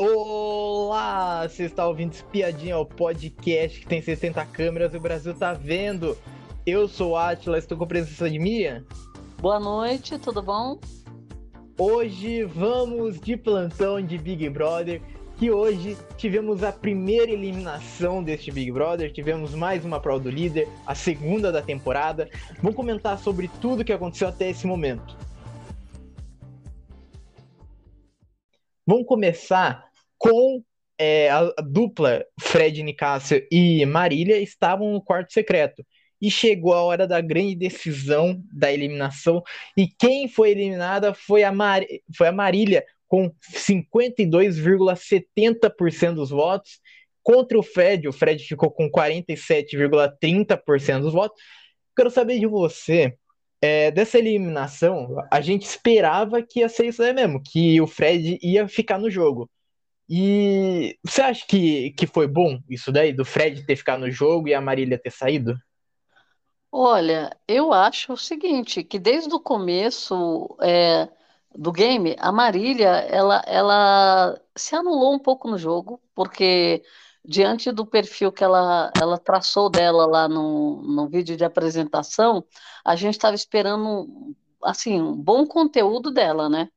Olá! Você está ouvindo Espiadinha, o podcast que tem 60 câmeras e o Brasil tá vendo. Eu sou o Atila, estou com a presença de Mia. Boa noite, tudo bom? Hoje vamos de plantão de Big Brother, que hoje tivemos a primeira eliminação deste Big Brother, tivemos mais uma prova do líder, a segunda da temporada. Vamos comentar sobre tudo que aconteceu até esse momento. Vamos começar com é, a, dupla Fred Nicásio e Marília estavam no quarto secreto. E chegou a hora da grande decisão da eliminação. E quem foi eliminada foi a, Mar... foi a Marília, com 52,70% dos votos. Contra o Fred, o Fred ficou com 47,30% dos votos. Quero saber de você, é, dessa eliminação, a gente esperava que ia ser isso aí mesmo, que o Fred ia ficar no jogo. E você acha que, que foi bom isso daí, do Fred ter ficado no jogo e a Marília ter saído? Olha, eu acho o seguinte, que desde o começo é, do game, a Marília, ela, ela se anulou um pouco no jogo, porque diante do perfil que ela, ela traçou dela lá no, no vídeo de apresentação, a gente estava esperando, assim, um bom conteúdo dela, né?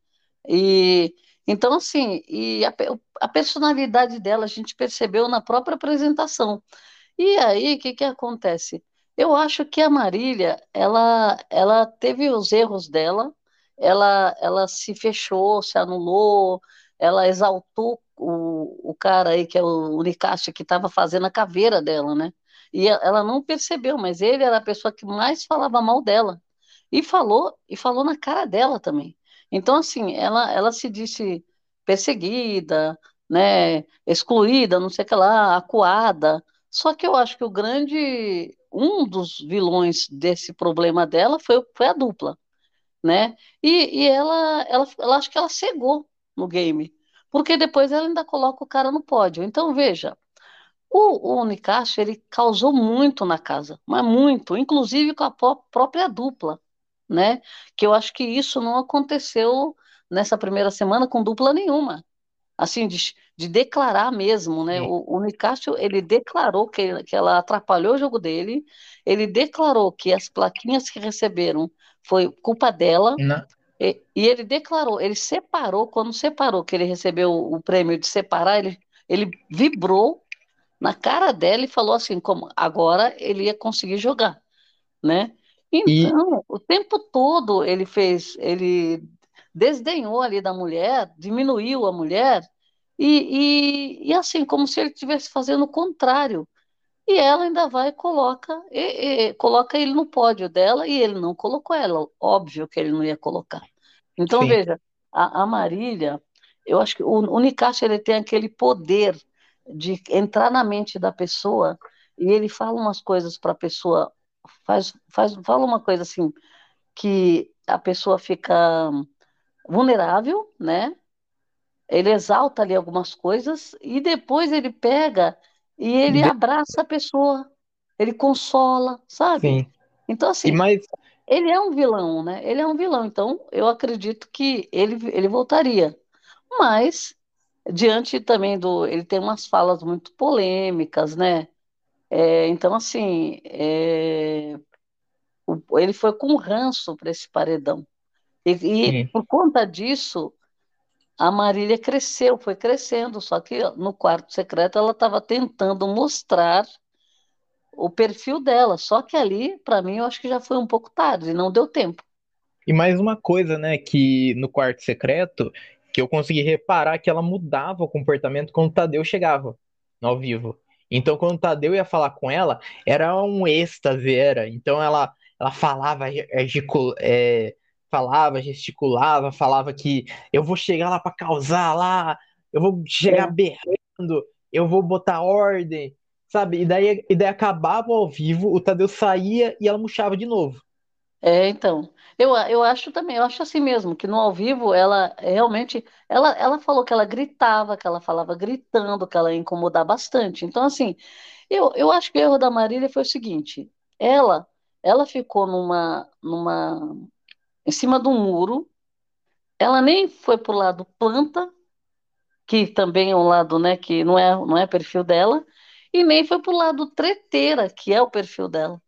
E então, assim, e a, a personalidade dela a gente percebeu na própria apresentação. E aí, o que, que acontece? Eu acho que a Marília, ela, ela teve os erros dela, ela, ela se fechou, se anulou, ela exaltou o, o cara aí, que é o Unicast, que estava fazendo a caveira dela, né? E ela não percebeu, mas ele era a pessoa que mais falava mal dela. E falou, e falou na cara dela também. Então, assim, ela, ela se disse perseguida, né, excluída, não sei o que lá, acuada. Só que eu acho que o grande, um dos vilões desse problema dela foi, foi a dupla, né? E, e ela, ela, ela acho que ela cegou no game, porque depois ela ainda coloca o cara no pódio. Então, veja, o, o Nicásio, ele causou muito na casa, mas muito, inclusive com a própria dupla né? Que eu acho que isso não aconteceu nessa primeira semana com dupla nenhuma. Assim, de, de declarar mesmo, né? O, o Nicásio, ele declarou que, que ela atrapalhou o jogo dele, ele declarou que as plaquinhas que receberam foi culpa dela, e, e, ele declarou, ele separou, quando separou, que ele recebeu o, o prêmio de separar, ele, ele vibrou na cara dela e falou assim, como agora ele ia conseguir jogar, né? Então, e... o tempo todo ele fez, ele desdenhou ali da mulher, diminuiu a mulher, e, e, e assim, como se ele estivesse fazendo o contrário. E ela ainda vai e coloca, e, e, coloca ele no pódio dela, e ele não colocou ela, óbvio que ele não ia colocar. Então, Sim. veja, a, a, Marília, eu acho que o, o Nicasso, ele tem aquele poder de entrar na mente da pessoa, e ele fala umas coisas para a pessoa faz, faz, fala uma coisa assim, que a pessoa fica vulnerável, né? Ele exalta ali algumas coisas e depois ele pega e ele abraça a pessoa, ele consola, sabe? Sim. Então, assim, mais... ele é um vilão, né? Ele é um vilão, então eu acredito que ele, ele voltaria. Mas, diante também do. Ele tem umas falas muito polêmicas, né? É, então, assim, é, o, ele foi com ranço para esse paredão. E, e por conta disso, a Marília cresceu, foi crescendo, só que no quarto secreto ela estava tentando mostrar o perfil dela, só que ali, para mim, eu acho que já foi um pouco tarde, não deu tempo. E mais uma coisa, né, que no quarto secreto, que eu consegui reparar que ela mudava o comportamento quando o Tadeu chegava ao vivo. Então, quando o Tadeu ia falar com ela, era um êxtase, era. Então, ela, ela falava, é, falava, gesticulava, falava que eu vou chegar lá para causar lá, eu vou chegar é. berrando, eu vou botar ordem, sabe? E daí, e daí acabava ao vivo, o Tadeu saía e ela murchava de novo. É, então. Eu, eu acho também, eu acho assim mesmo, que no ao vivo ela realmente. Ela, ela falou que ela gritava, que ela falava gritando, que ela ia incomodar bastante. Então, assim, eu, eu acho que o erro da Marília foi o seguinte: ela, ela ficou numa, numa. em cima do muro, ela nem foi pro lado planta, que também é um lado, né, que não é, não é perfil dela, e nem foi pro lado treteira, que é o perfil dela.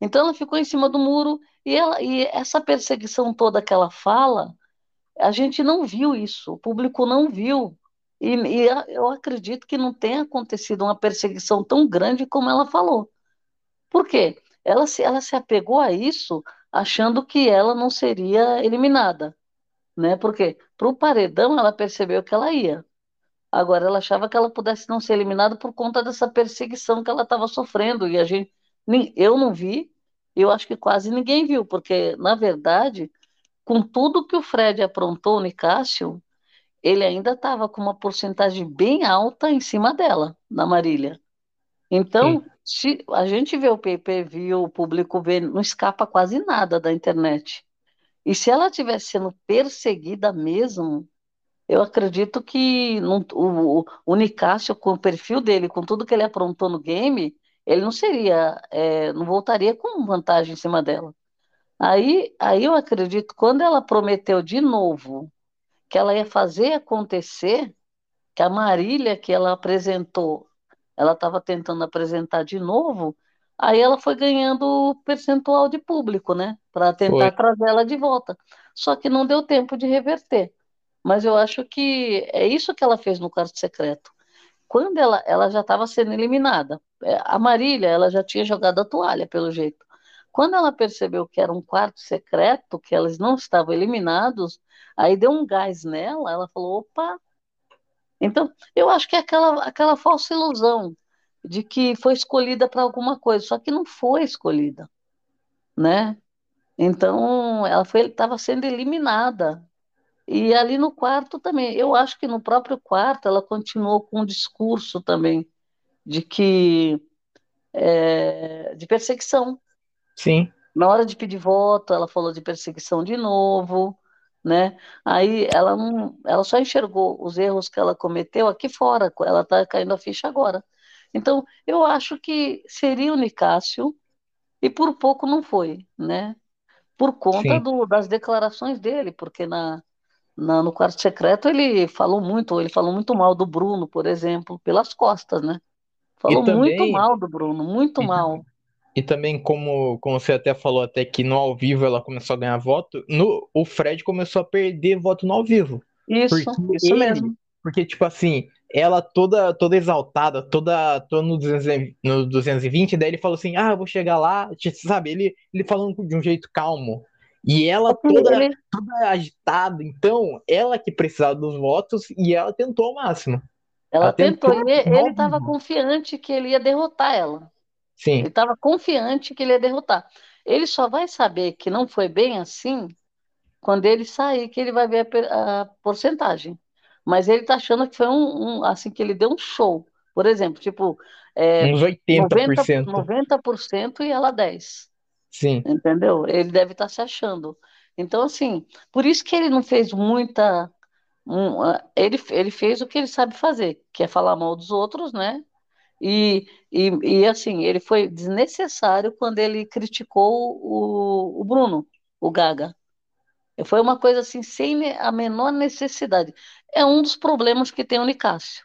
Então ela ficou em cima do muro e, ela, e essa perseguição toda que ela fala, a gente não viu isso, o público não viu. E, e eu acredito que não tenha acontecido uma perseguição tão grande como ela falou. Por quê? Ela se, ela se apegou a isso achando que ela não seria eliminada. Né? Porque para o paredão ela percebeu que ela ia. Agora ela achava que ela pudesse não ser eliminada por conta dessa perseguição que ela estava sofrendo. E a gente, eu não vi, eu acho que quase ninguém viu, porque, na verdade, com tudo que o Fred aprontou, o Nicásio, ele ainda estava com uma porcentagem bem alta em cima dela, na Marília. Então, se a gente vê o pay-per-view, o público vê, não escapa quase nada da internet. E se ela estivesse sendo perseguida mesmo, eu acredito que não, o, o Nicásio, com o perfil dele, com tudo que ele aprontou no game, ele não seria, é, não voltaria com vantagem em cima dela. Aí, aí eu acredito, quando ela prometeu de novo que ela ia fazer acontecer, que a Marília que ela apresentou, ela estava tentando apresentar de novo, aí ela foi ganhando percentual de público, né? Para tentar foi. trazer ela de volta. Só que não deu tempo de reverter. Mas eu acho que é isso que ela fez no quarto secreto. Quando ela, ela já estava sendo eliminada, é, a Marília ela já tinha jogado a toalha, pelo jeito. Quando ela percebeu que era um quarto secreto, que eles não estavam eliminados, aí deu um gás nela, ela falou, opa. Então, eu acho que é aquela, aquela falsa ilusão de que foi escolhida para alguma coisa, só que não foi escolhida, né? Então, ela estava sendo eliminada. E ali no quarto também, eu acho que no próprio quarto ela continuou com um discurso também de que é, de perseguição, Sim. Na hora de pedir voto, ela falou de perseguição de novo, né? Aí ela não, ela só enxergou os erros que ela cometeu aqui fora, ela está caindo a ficha agora. Então, eu acho que seria o Nicásio, e por pouco não foi, né? Por conta do, das declarações dele, porque na, na, no quarto secreto ele falou muito, ele falou muito mal do Bruno, por exemplo, pelas costas, né? Falou também, muito mal do Bruno, muito mal. E também, como, como você até falou, até que no ao vivo ela começou a ganhar voto, no, o Fred começou a perder voto no ao vivo. Isso, isso ele, mesmo. Porque, tipo assim, ela toda toda exaltada, toda, toda no, 200, no 220, daí ele falou assim, ah, eu vou chegar lá, sabe, ele, ele falando de um jeito calmo. E ela toda, ele... toda agitada, então, ela que precisava dos votos e ela tentou ao máximo. Ela, ela tentou, tentou, e ele estava confiante que ele ia derrotar ela. Sim. Ele estava confiante que ele ia derrotar. Ele só vai saber que não foi bem assim quando ele sair, que ele vai ver a, a porcentagem. Mas ele está achando que foi um, um, assim que ele deu um show. Por exemplo, tipo, é, uns 80%. 90%, 90% e ela 10. Sim. Entendeu? Ele deve estar tá se achando. Então, assim, por isso que ele não fez muita. Um, ele, ele fez o que ele sabe fazer, que é falar mal dos outros, né? E, e, e, assim, ele foi desnecessário quando ele criticou o, o Bruno, o Gaga. Foi uma coisa assim, sem a menor necessidade. É um dos problemas que tem o Nicásio,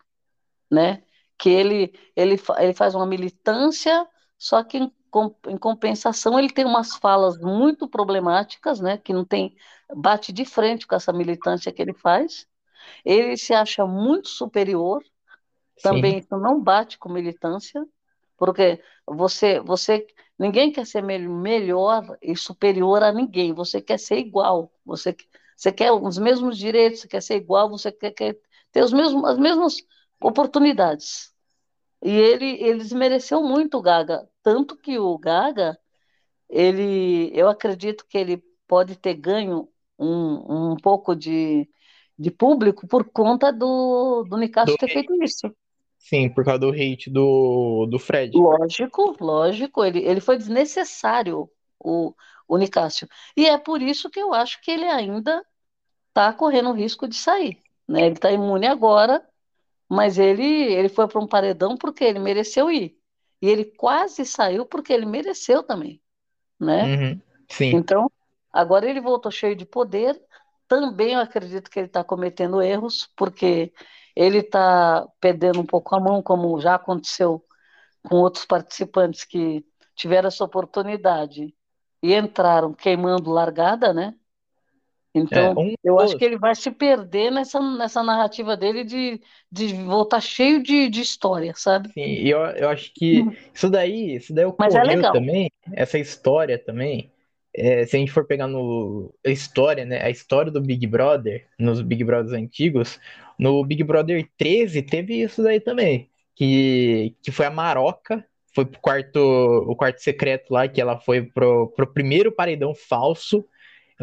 né? Que ele, ele, ele faz uma militância, só que em, em compensação ele tem umas falas muito problemáticas, né? Que não tem, bate de frente com essa militância que ele faz. Ele se acha muito superior, também isso não bate com militância, porque você, você, ninguém quer ser melhor e superior a ninguém. Você quer ser igual. Você, você quer os mesmos direitos. Você quer ser igual. Você quer, quer ter os mesmos, as mesmas oportunidades. E ele, ele desmereceu muito o Gaga, tanto que o Gaga, ele, eu acredito que ele pode ter ganho um, um pouco de, de público por conta do, do Nicasso ter feito isso. Sim, por causa do hate do, do Fred. Lógico, lógico. Ele, ele foi desnecessário, o, o Nicásio. E é por isso que eu acho que ele ainda está correndo o risco de sair. Né? Ele está imune agora, mas ele, ele foi para um paredão porque ele mereceu ir. E ele quase saiu porque ele mereceu também. Né? Uhum, sim. Então, agora ele voltou cheio de poder. Também eu acredito que ele está cometendo erros, porque ele está perdendo um pouco a mão, como já aconteceu com outros participantes que tiveram essa oportunidade e entraram queimando largada, né? Então, é, um eu acho que ele vai se perder nessa, nessa narrativa dele de, de voltar cheio de, de história, sabe? Sim, e eu, eu acho que hum. isso daí, isso daí ocorreu Mas é legal. também, essa história também, é, se a gente for pegar no a história, né, a história do Big Brother, nos Big Brothers antigos, no Big Brother 13 teve isso daí também, que, que foi a Maroca, foi pro quarto, o quarto secreto lá, que ela foi pro, pro primeiro paredão falso,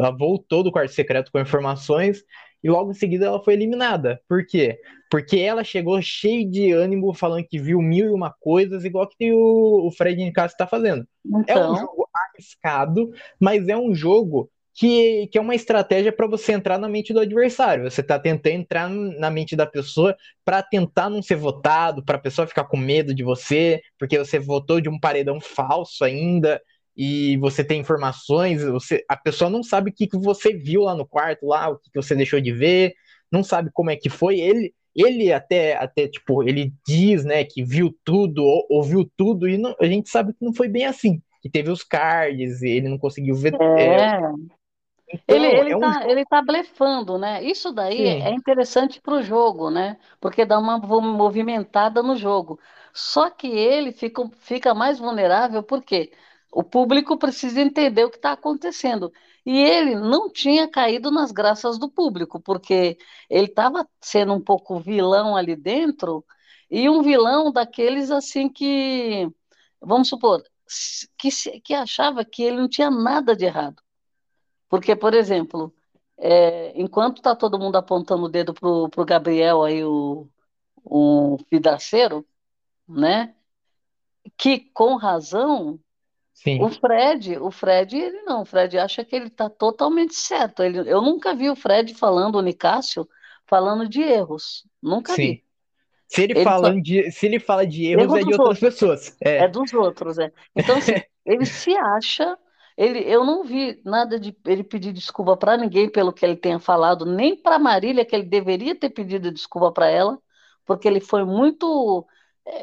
ela voltou do quarto secreto com informações e logo em seguida ela foi eliminada. Por quê? Porque ela chegou cheia de ânimo, falando que viu mil e uma coisas, igual que o, o Fred Nicasso está fazendo. Então... É um então. jogo arriscado, mas é um jogo que, que é uma estratégia para você entrar na mente do adversário. Você está tentando entrar na mente da pessoa para tentar não ser votado, para a pessoa ficar com medo de você, porque você votou de um paredão falso ainda e você tem informações, você, a pessoa não sabe o que, que você viu lá no quarto, lá, o que, que você deixou de ver, não sabe como é que foi. Ele, ele até, até tipo, ele diz, né, que viu tudo, ou, ouviu tudo, e não, a gente sabe que não foi bem assim. Que teve os cards, ele não conseguiu ver. É. é... Então, ele, ele, é um... tá, ele tá blefando, né? Isso daí Sim. é interessante para o jogo, né? Porque dá uma movimentada no jogo. Só que ele fica, fica mais vulnerável, por quê? O público precisa entender o que está acontecendo. E ele não tinha caído nas graças do público, porque ele estava sendo um pouco vilão ali dentro, e um vilão daqueles assim que, vamos supor, que, que achava que ele não tinha nada de errado. Porque, por exemplo, é, enquanto está todo mundo apontando o dedo para o Gabriel aí, o, o vidraceiro, né? Que com razão Sim. O Fred, o Fred, ele não, o Fred acha que ele está totalmente certo. Ele, eu nunca vi o Fred falando, o Nicásio, falando de erros. Nunca Sim. vi. Se ele, ele fala de, se ele fala de erros, Erro é de outras outros. pessoas. É. é dos outros, é. Então, assim, ele se acha. Ele, eu não vi nada de ele pedir desculpa para ninguém pelo que ele tenha falado, nem para Marília, que ele deveria ter pedido desculpa para ela, porque ele foi muito.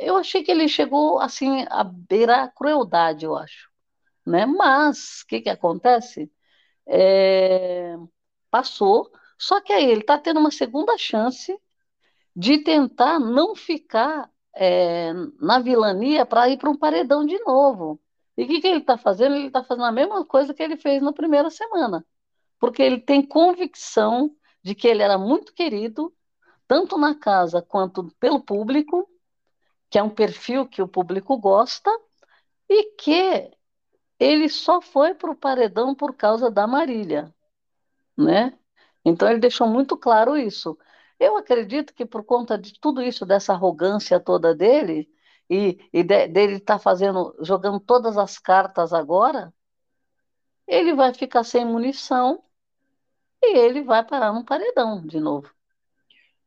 Eu achei que ele chegou assim a beirar a crueldade, eu acho né? Mas o que, que acontece? É, passou, só que aí ele está tendo uma segunda chance de tentar não ficar é, na vilania para ir para um paredão de novo. E o que, que ele está fazendo? Ele está fazendo a mesma coisa que ele fez na primeira semana, porque ele tem convicção de que ele era muito querido, tanto na casa quanto pelo público, que é um perfil que o público gosta, e que ele só foi para o paredão por causa da Marília, né? Então ele deixou muito claro isso. Eu acredito que por conta de tudo isso, dessa arrogância toda dele, e, e de, dele estar tá fazendo, jogando todas as cartas agora, ele vai ficar sem munição e ele vai parar no paredão de novo.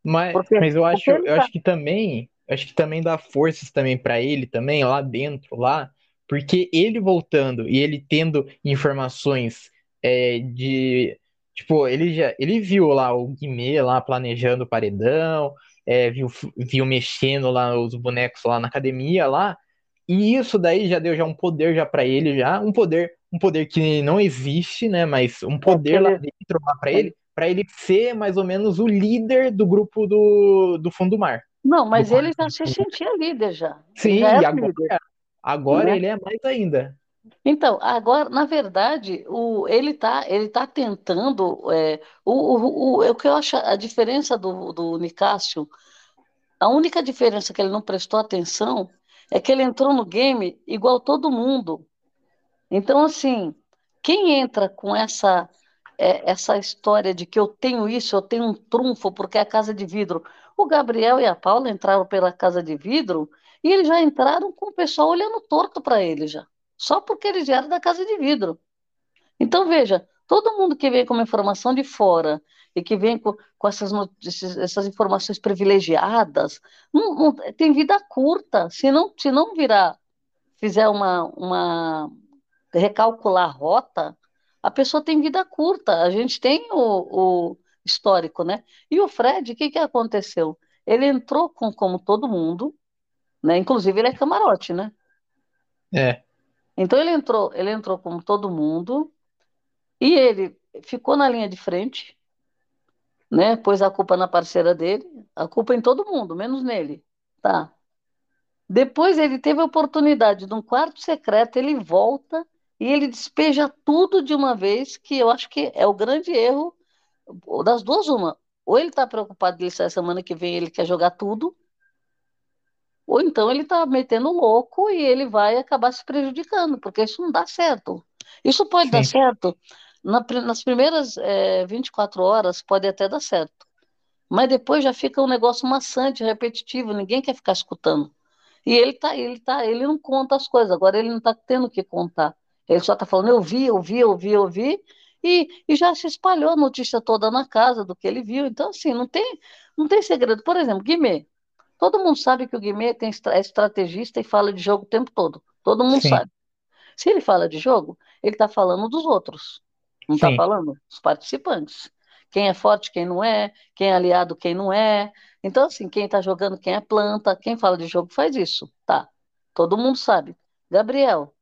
Mas, porque, mas eu acho, eu tá... acho que também, acho que também dá forças também para ele também lá dentro lá porque ele voltando e ele tendo informações é, de. Tipo, ele já ele viu lá o Guimê lá planejando o paredão, é, viu, viu mexendo lá os bonecos lá na academia lá. E isso daí já deu já um poder já para ele já, um poder, um poder que não existe, né, mas um poder lá dentro lá para ele, para ele ser mais ou menos o líder do grupo do, do fundo do mar. Não, mas ele já se sentia líder já. Sim, já e agora, líder. Agora né? ele é mais ainda. Então, agora, na verdade, o, ele está ele tá tentando. É, o, o, o, o que eu acho a diferença do, do Nicásio, a única diferença que ele não prestou atenção é que ele entrou no game igual todo mundo. Então, assim, quem entra com essa é, essa história de que eu tenho isso, eu tenho um trunfo porque é a casa de vidro. O Gabriel e a Paula entraram pela casa de vidro e eles já entraram com o pessoal olhando torto para eles já, só porque eles vieram da casa de vidro. Então, veja, todo mundo que vem com uma informação de fora e que vem com, com essas, notícias, essas informações privilegiadas, não, não, tem vida curta. Se não, se não virar, fizer uma, uma recalcular a rota, a pessoa tem vida curta. A gente tem o, o histórico, né? E o Fred, o que, que aconteceu? ele entrou com, como todo mundo, né? Inclusive ele é camarote, né? É. Então ele entrou, ele entrou como todo mundo e ele ficou na linha de frente, né? Pôs a culpa na parceira dele, a culpa em todo mundo, menos nele, tá? Depois ele teve a oportunidade de um quarto secreto, ele volta e ele despeja tudo de uma vez, que eu acho que é o grande erro das duas uma. Ou ele está preocupado de sair semana que vem, ele quer jogar tudo, ou então ele está metendo louco e ele vai acabar se prejudicando, porque isso não dá certo. Isso pode Sim. dar certo na, nas primeiras é, 24 horas, pode até dar certo. Mas depois já fica um negócio maçante, repetitivo, ninguém quer ficar escutando. E ele tá, ele tá, ele não conta as coisas, agora ele não está tendo que contar. Ele só está falando, eu vi, eu vi, eu vi, eu vi, e, e já se espalhou a notícia toda na casa do que ele viu. Então, assim, não tem, não tem segredo. Por exemplo, Guimê, Todo mundo sabe que o Guimê tem, é estrategista e fala de jogo o tempo todo. Todo mundo Sim. sabe. Se ele fala de jogo, ele está falando dos outros. Não está falando dos participantes. Quem é forte, quem não é, quem é aliado, quem não é. Então, assim, quem está jogando, quem é planta, quem fala de jogo faz isso. Tá. Todo mundo sabe. Gabriel,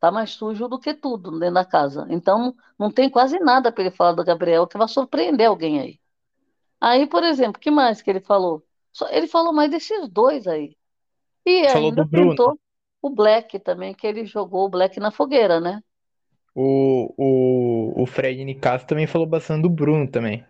tá mais sujo do que tudo dentro da casa. Então, não tem quase nada para ele falar do Gabriel que vai surpreender alguém aí. Aí, por exemplo, o que mais que ele falou? Ele falou mais desses dois aí. E falou ainda tentou o Black também, que ele jogou o Black na fogueira, né? O, o, o Fred Nicasso também falou bastante do Bruno também.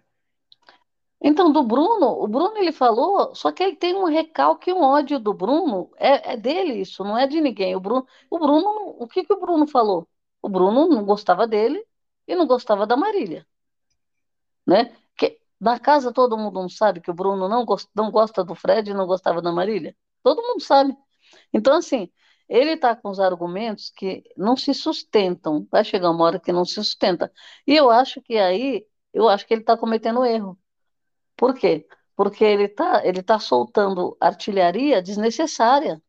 Então, do Bruno, o Bruno ele falou, só que ele tem um recalque, um ódio do Bruno, é, é dele isso, não é de ninguém. O Bruno, o Bruno, o que que o Bruno falou? O Bruno não gostava dele e não gostava da Marília, né? Na casa todo mundo não sabe que o Bruno não, gost, não gosta do Fred e não gostava da Marília? Todo mundo sabe. Então, assim, ele está com os argumentos que não se sustentam. Vai chegar uma hora que não se sustenta. E eu acho que aí, eu acho que ele está cometendo erro. Por quê? Porque ele está ele tá soltando artilharia desnecessária.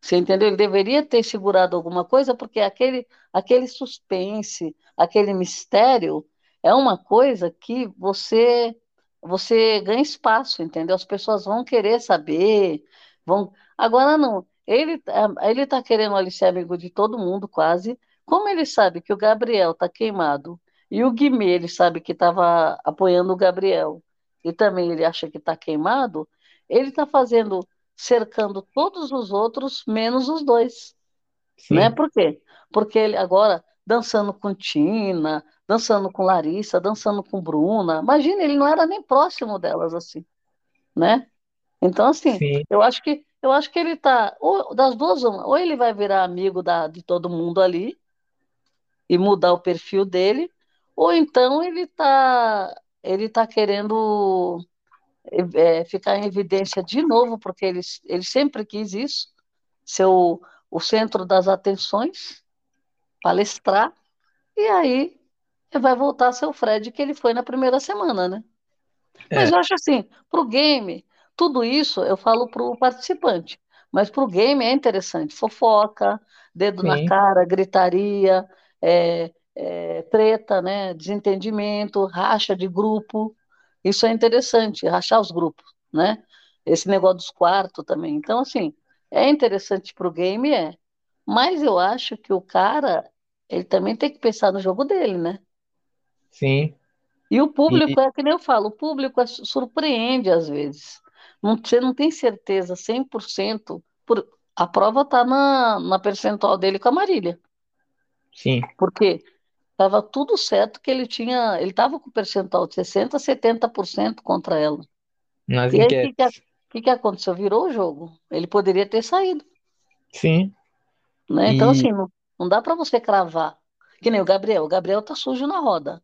Você entendeu? Ele deveria ter segurado alguma coisa, porque aquele, aquele suspense, aquele mistério, é uma coisa que você você ganha espaço, entendeu? As pessoas vão querer saber, vão. Agora não. Ele ele está querendo ali ser amigo de todo mundo quase. Como ele sabe que o Gabriel está queimado e o Guimê ele sabe que estava apoiando o Gabriel e também ele acha que está queimado, ele está fazendo cercando todos os outros menos os dois, Sim. né? Por quê? Porque ele agora dançando com Tina, dançando com Larissa, dançando com Bruna. Imagina, ele não era nem próximo delas assim, né? Então assim, Sim. eu acho que eu acho que ele tá ou das duas ou ele vai virar amigo da, de todo mundo ali e mudar o perfil dele, ou então ele tá ele tá querendo é, ficar em evidência de novo, porque ele, ele sempre quis isso, ser o, o centro das atenções, palestrar, e aí vai voltar a ser o Fred que ele foi na primeira semana, né? É. Mas eu acho assim, para o game, tudo isso eu falo para o participante, mas para o game é interessante. Fofoca, dedo Sim. na cara, gritaria, é, é, treta, né? desentendimento, racha de grupo. Isso é interessante, rachar os grupos, né? Esse negócio dos quartos também. Então, assim, é interessante para o game, é. Mas eu acho que o cara, ele também tem que pensar no jogo dele, né? Sim. E o público, e... é que nem eu falo, o público é, surpreende às vezes. Não, você não tem certeza 100%. Por, a prova está na, na percentual dele com a Marília. Sim. Porque estava tudo certo que ele tinha. Ele estava com percentual de 60%, 70% contra ela. Nas e aí, o que, que, que, aconteceu? Virou o jogo. Ele poderia ter saído. Sim. Né? Então, e... assim, não, não dá para você cravar. Que nem o Gabriel. O Gabriel tá sujo na roda.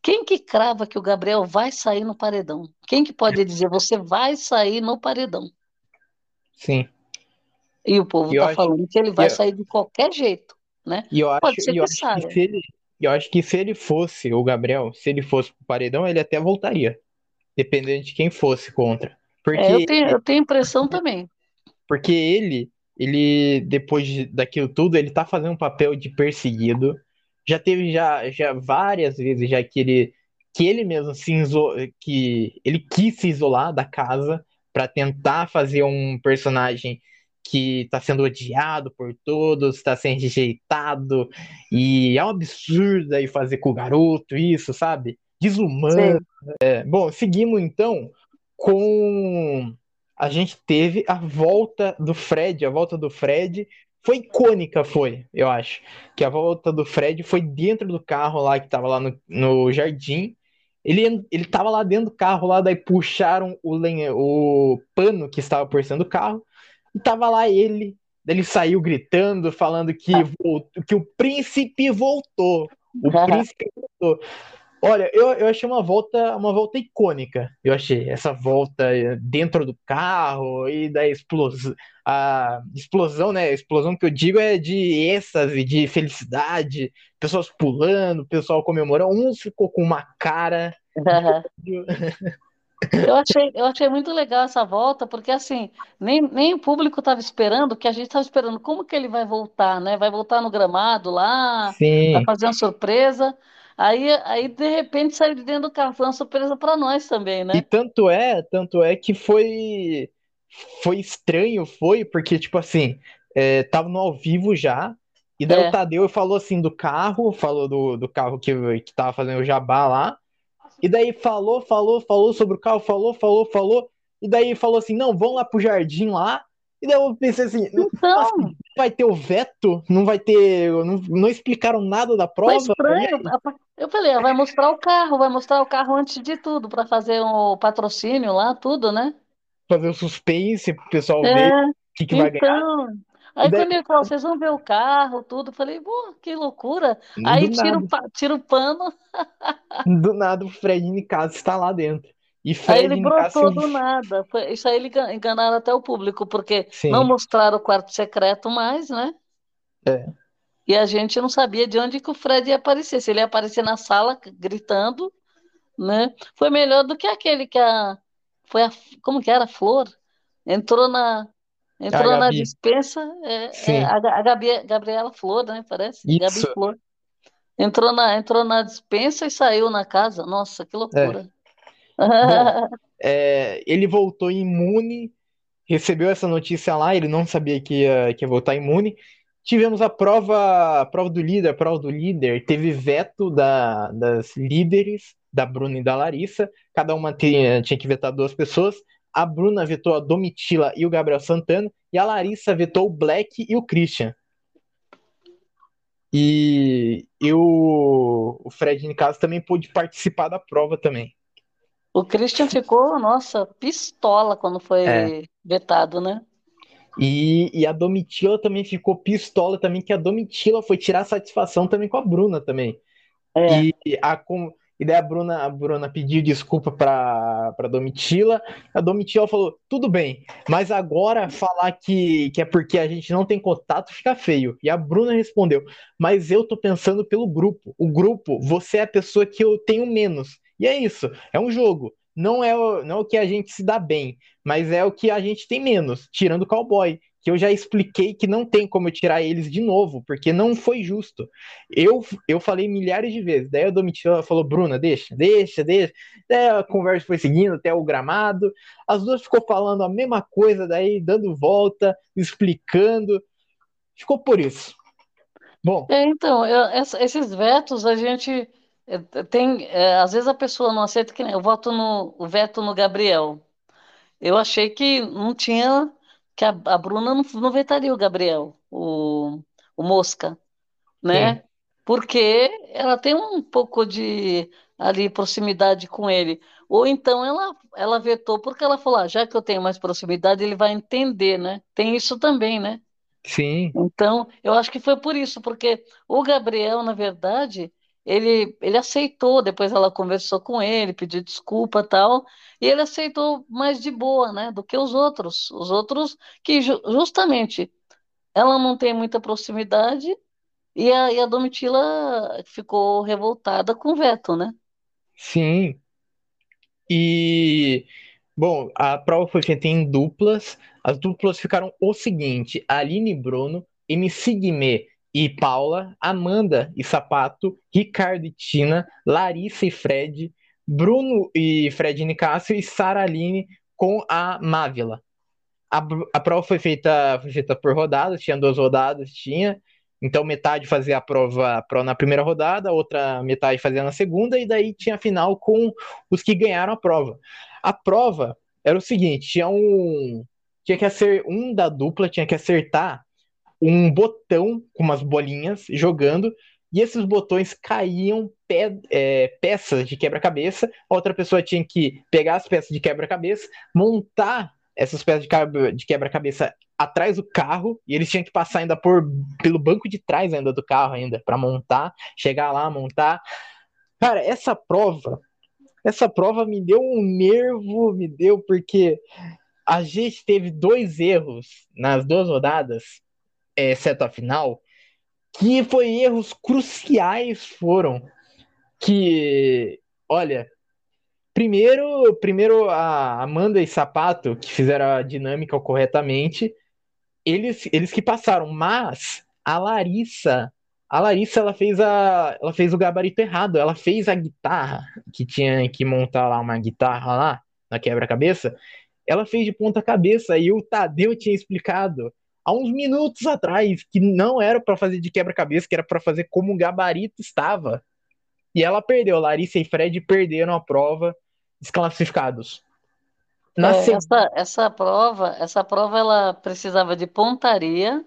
Quem que crava que o Gabriel vai sair no paredão? Quem que pode dizer você vai sair no paredão? Sim. E o povo está falando que ele vai eu... sair de qualquer jeito, né? E eu acho, pode ser que, eu saia. Que se ele, eu acho que se ele fosse o Gabriel, se ele fosse pro paredão, ele até voltaria, dependendo de quem fosse contra. Porque é, eu tenho, eu tenho impressão também. Porque ele, ele depois de, daquilo tudo, ele tá fazendo um papel de perseguido já teve já, já várias vezes já que ele que ele mesmo se iso, que ele quis se isolar da casa para tentar fazer um personagem que está sendo odiado por todos, está sendo rejeitado, e é um absurdo aí fazer com o garoto isso, sabe? Desumano. É, bom, seguimos então com. A gente teve a volta do Fred, a volta do Fred foi icônica, foi, eu acho. Que a volta do Fred foi dentro do carro lá, que tava lá no, no jardim. Ele, ele tava lá dentro do carro, lá, daí puxaram o, lenha, o pano que estava por cima do carro, e tava lá ele. Ele saiu gritando, falando que, ah. voltou, que o príncipe voltou. O príncipe voltou. Olha, eu, eu achei uma volta, uma volta icônica. Eu achei essa volta dentro do carro e da explosão. A explosão, né? A explosão que eu digo é de êxtase, de felicidade, pessoas pulando, pessoal comemorando. Uns ficou com uma cara. Eu achei, eu achei muito legal essa volta, porque assim, nem, nem o público estava esperando, que a gente estava esperando como que ele vai voltar, né? Vai voltar no gramado lá, Sim. vai fazer uma surpresa. Aí, aí de repente saiu de dentro do carro, foi uma surpresa para nós também, né? E tanto é, tanto é que foi foi estranho, foi, porque, tipo assim, é, tava no ao vivo já, e daí é. o Tadeu falou assim do carro, falou do, do carro que, que tava fazendo o jabá lá, e daí falou, falou, falou sobre o carro, falou, falou, falou, e daí falou assim, não, vamos lá pro jardim lá, e daí eu pensei assim, então... vai ter o veto? Não vai ter. Não, não explicaram nada da prova? Foi estranho. Eu falei, vai mostrar o carro, vai mostrar o carro antes de tudo, para fazer o um patrocínio lá, tudo, né? Fazer o suspense pro pessoal é, ver o que, que então... vai ganhar. Aí quando ele falou, vocês vão ver o carro, tudo, eu falei, pô, que loucura. Do aí tira o, tira o pano. Do nada o Fred Nicasso está lá dentro. E Fred aí ele brotou do nada. Foi, isso aí ele enganaram até o público, porque Sim. não mostraram o quarto secreto mais, né? É. E a gente não sabia de onde que o Fred ia aparecer. Se ele ia aparecer na sala gritando, né? Foi melhor do que aquele que a. Foi a. Como que era? A Flor? Entrou na. Entrou a na dispensa. É, é, a, a Gabi, Gabriela Flor, né? Parece. Isso. Gabi Flor. Entrou na, entrou na dispensa e saiu na casa. Nossa, que loucura. É. É, ele voltou imune, recebeu essa notícia lá, ele não sabia que ia, que ia voltar imune. Tivemos a prova, a prova do líder, a prova do líder, teve veto da, das líderes, da Bruna e da Larissa, cada uma tinha, tinha que vetar duas pessoas. A Bruna vetou a Domitila e o Gabriel Santana, e a Larissa vetou o Black e o Christian. E, e o, o Fred Nicasso também pôde participar da prova também. O Christian ficou, nossa, pistola quando foi é. vetado, né? E, e a Domitila também ficou pistola também, que a Domitila foi tirar satisfação também com a Bruna também. É. E, a, e daí a Bruna, a Bruna pediu desculpa para a Domitila. A Domitila falou: tudo bem, mas agora falar que, que é porque a gente não tem contato fica feio. E a Bruna respondeu: mas eu tô pensando pelo grupo. O grupo, você é a pessoa que eu tenho menos. E é isso, é um jogo. Não é, o, não é o que a gente se dá bem, mas é o que a gente tem menos, tirando o cowboy, que eu já expliquei que não tem como eu tirar eles de novo, porque não foi justo. Eu, eu falei milhares de vezes, daí a Domitila falou, Bruna, deixa, deixa, deixa. Daí a conversa foi seguindo até o gramado, as duas ficou falando a mesma coisa, daí dando volta, explicando. Ficou por isso. Bom. É, então, eu, esses vetos a gente é, tem, é, às vezes a pessoa não aceita que eu voto no o veto no Gabriel. Eu achei que não tinha que a, a Bruna não, não, vetaria o Gabriel, o, o Mosca, né? Sim. Porque ela tem um pouco de ali proximidade com ele. Ou então ela ela vetou porque ela falou, ah, já que eu tenho mais proximidade, ele vai entender, né? Tem isso também, né? Sim. Então, eu acho que foi por isso, porque o Gabriel, na verdade, ele, ele aceitou, depois ela conversou com ele, pediu desculpa tal, e ele aceitou mais de boa, né, do que os outros. Os outros que justamente ela não tem muita proximidade e a, e a Domitila ficou revoltada com o veto, né? Sim. E, bom, a prova foi feita em duplas. As duplas ficaram o seguinte: Aline e Bruno, MC Guimê e Paula, Amanda e Sapato, Ricardo e Tina, Larissa e Fred, Bruno e Fred Nicásio e Sara Aline com a Mávila. A, a prova foi feita, foi feita por rodadas, tinha duas rodadas, tinha. Então metade fazia a prova, a prova na primeira rodada, outra metade fazia na segunda, e daí tinha a final com os que ganharam a prova. A prova era o seguinte: tinha um. Tinha que ser um da dupla, tinha que acertar um botão com umas bolinhas jogando, e esses botões caíam pe é, peças de quebra-cabeça. Outra pessoa tinha que pegar as peças de quebra-cabeça, montar essas peças de quebra-cabeça atrás do carro e eles tinham que passar ainda por pelo banco de trás ainda do carro ainda para montar, chegar lá, montar. Cara, essa prova, essa prova me deu um nervo, me deu porque a gente teve dois erros nas duas rodadas, exceto a final, que foi erros cruciais foram que, olha, primeiro, primeiro a Amanda e Sapato que fizeram a dinâmica corretamente, eles, eles que passaram, mas a Larissa, a Larissa ela fez a ela fez o gabarito errado, ela fez a guitarra que tinha que montar lá uma guitarra lá na quebra-cabeça, ela fez de ponta cabeça e o Tadeu tinha explicado há uns minutos atrás que não era para fazer de quebra-cabeça, que era para fazer como o gabarito estava. E ela perdeu, Larissa e Fred perderam a prova, desclassificados. Na é, essa, essa prova, essa prova ela precisava de pontaria,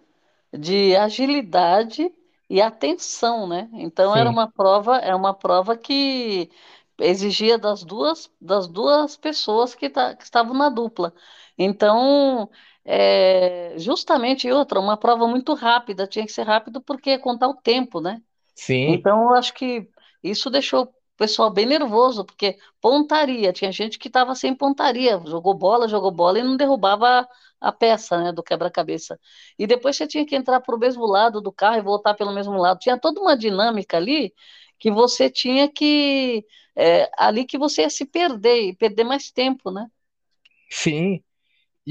de agilidade e atenção, né? Então Sim. era uma prova, é uma prova que exigia das duas, das duas pessoas que, tá, que estavam na dupla. Então, é, justamente outra, uma prova muito rápida, tinha que ser rápido porque ia contar o tempo, né? Sim. Então, eu acho que isso deixou pessoal bem nervoso, porque pontaria, tinha gente que estava sem pontaria, jogou bola, jogou bola e não derrubava a peça, né, do quebra-cabeça. E depois você tinha que entrar para o mesmo lado do carro e voltar pelo mesmo lado. Tinha toda uma dinâmica ali que você tinha que é, ali que você ia se perder e perder mais tempo, né? Sim.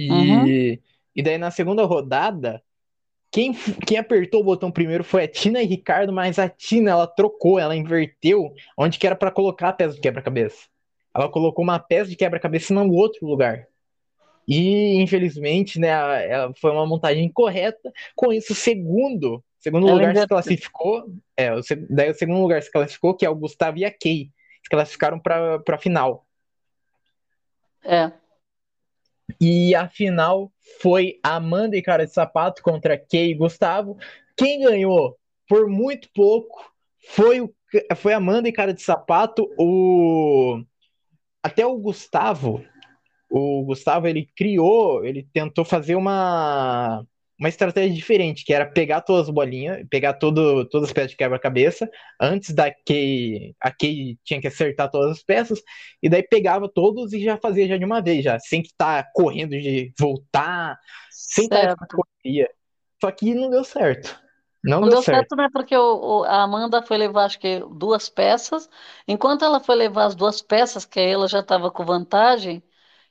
E, uhum. e daí na segunda rodada quem, quem apertou o botão primeiro foi a Tina e Ricardo, mas a Tina ela trocou, ela inverteu onde que era para colocar a peça de quebra-cabeça. Ela colocou uma peça de quebra-cabeça no outro lugar. E infelizmente, né, ela, foi uma montagem incorreta. Com isso, o segundo, segundo lugar se classificou, é, o, daí o segundo lugar se classificou, que é o Gustavo e a Kay. Se classificaram para a final. É. E a final foi Amanda e Cara de Sapato contra Kay e Gustavo. Quem ganhou por muito pouco foi, o, foi Amanda e Cara de Sapato. O, até o Gustavo, o Gustavo ele criou, ele tentou fazer uma uma estratégia diferente, que era pegar todas as bolinhas, pegar todo, todas as peças de quebra-cabeça, antes da Kay, a Kay tinha que acertar todas as peças, e daí pegava todos e já fazia já de uma vez, já, sem que estar tá correndo de voltar, sem estar tá correria. Só que não deu certo. Não, não deu, deu certo. certo, né? Porque o, o, a Amanda foi levar, acho que, duas peças. Enquanto ela foi levar as duas peças, que ela já estava com vantagem,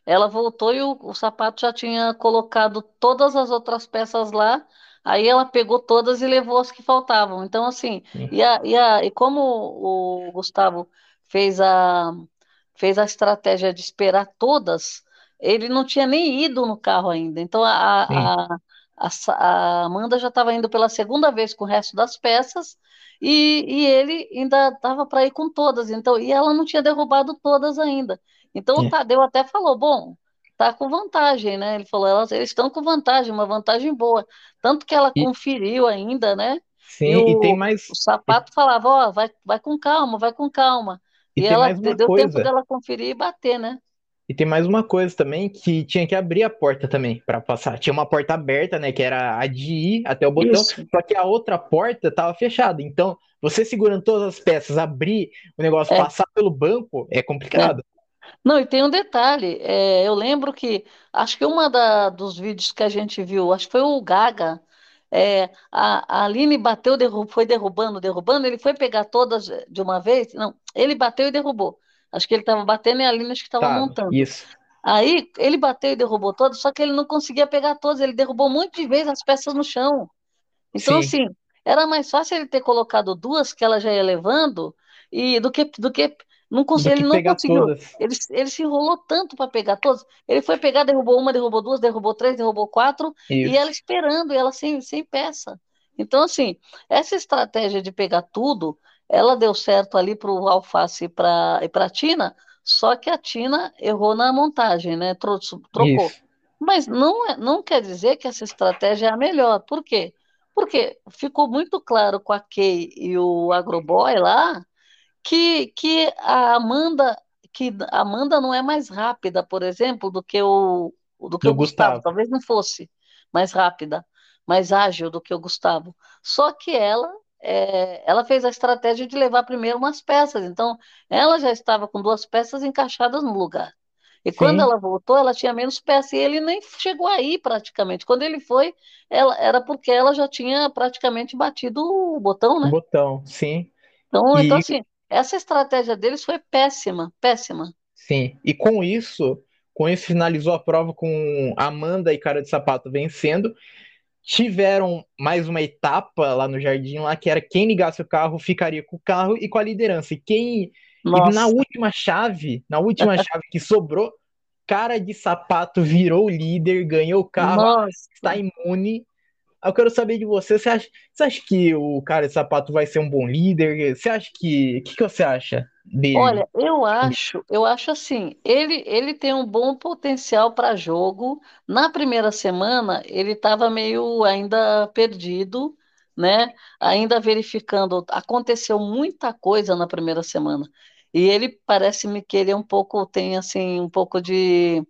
ela voltou e o, o sapato já tinha colocado todas as outras peças lá. Aí ela pegou todas e levou as que faltavam. Então, assim, e, a, e, a, e como o Gustavo fez a, fez a estratégia de esperar todas, ele não tinha nem ido no carro ainda. Então, a, a, a, a, Amanda já estava indo pela segunda vez com o resto das peças e, e ele ainda estava para ir com todas. Então, e ela não tinha derrubado todas ainda. Então o Tadeu até falou: bom, tá com vantagem, né? Ele falou: elas, eles estão com vantagem, uma vantagem boa. Tanto que ela e... conferiu ainda, né? Sim, e, o, e tem mais. O sapato falava: ó, oh, vai, vai com calma, vai com calma. E, e ela deu coisa. tempo dela conferir e bater, né? E tem mais uma coisa também que tinha que abrir a porta também para passar. Tinha uma porta aberta, né? Que era a de ir até o botão, Isso. só que a outra porta estava fechada. Então, você segurando todas as peças, abrir o negócio, é. passar pelo banco, é complicado. É. Não, e tem um detalhe. é, eu lembro que, acho que uma da- dos vídeos que a gente viu, acho que foi o Gaga, é, a, a Aline bateu, derru- foi derrubando, derrubando, ele foi pegar todas de uma vez? Não, ele bateu e derrubou. Acho que ele estava batendo e a Aline acho que estava Tá, montando. isso. Aí ele bateu e derrubou todas, só que ele não conseguia pegar todas, ele derrubou um monte de vezes as peças no chão. Então, Sim, assim, era mais fácil ele ter colocado duas que ela já ia levando e do que, do que Não do ele não conseguiu. todas. Ele, ele se enrolou tanto para pegar todas. Ele foi pegar, derrubou uma, derrubou duas, derrubou três, derrubou quatro, e ela Isso. esperando, e ela sem, sem peça. Então, assim, essa estratégia de pegar tudo, ela deu certo ali para o Alface e para a Tina, só que a Tina errou na montagem, né? Trocou. Isso. Mas não, é, não quer dizer que essa estratégia é a melhor. Por quê? Porque ficou muito claro com a Kay e o Agroboy lá que, que a Amanda que a Amanda não é mais rápida, por exemplo, do que o do que Do o Gustavo. Gustavo. Talvez não fosse mais rápida, mais ágil do que o Gustavo. Só que ela é, ela fez a estratégia de levar primeiro umas peças. Então, ela já estava com duas peças encaixadas no lugar. E quando Sim, ela voltou, ela tinha menos peças e ele nem chegou aí praticamente. Quando ele foi, ela, era porque ela já tinha praticamente batido o botão, o né? botão, sim. Então, então E assim, essa estratégia deles foi péssima, péssima. sim. E com isso, com isso finalizou a prova com Amanda e Cara de Sapato vencendo. Tiveram mais uma etapa lá no jardim lá que era quem ligasse o carro ficaria com o carro e com a liderança. E quem e na última chave, na última chave que sobrou, Cara de Sapato virou líder, ganhou o carro, está nossa. imune. Eu quero saber de você. Você acha, você acha que o cara de sapato vai ser um bom líder? Você acha que. O que, que você acha dele? Olha, eu acho, eu acho assim, ele, ele tem um bom potencial para jogo. Na primeira semana, ele estava meio ainda perdido, né? Ainda verificando. Aconteceu muita coisa na primeira semana. E ele parece-me que ele é um pouco, tem assim, um pouco de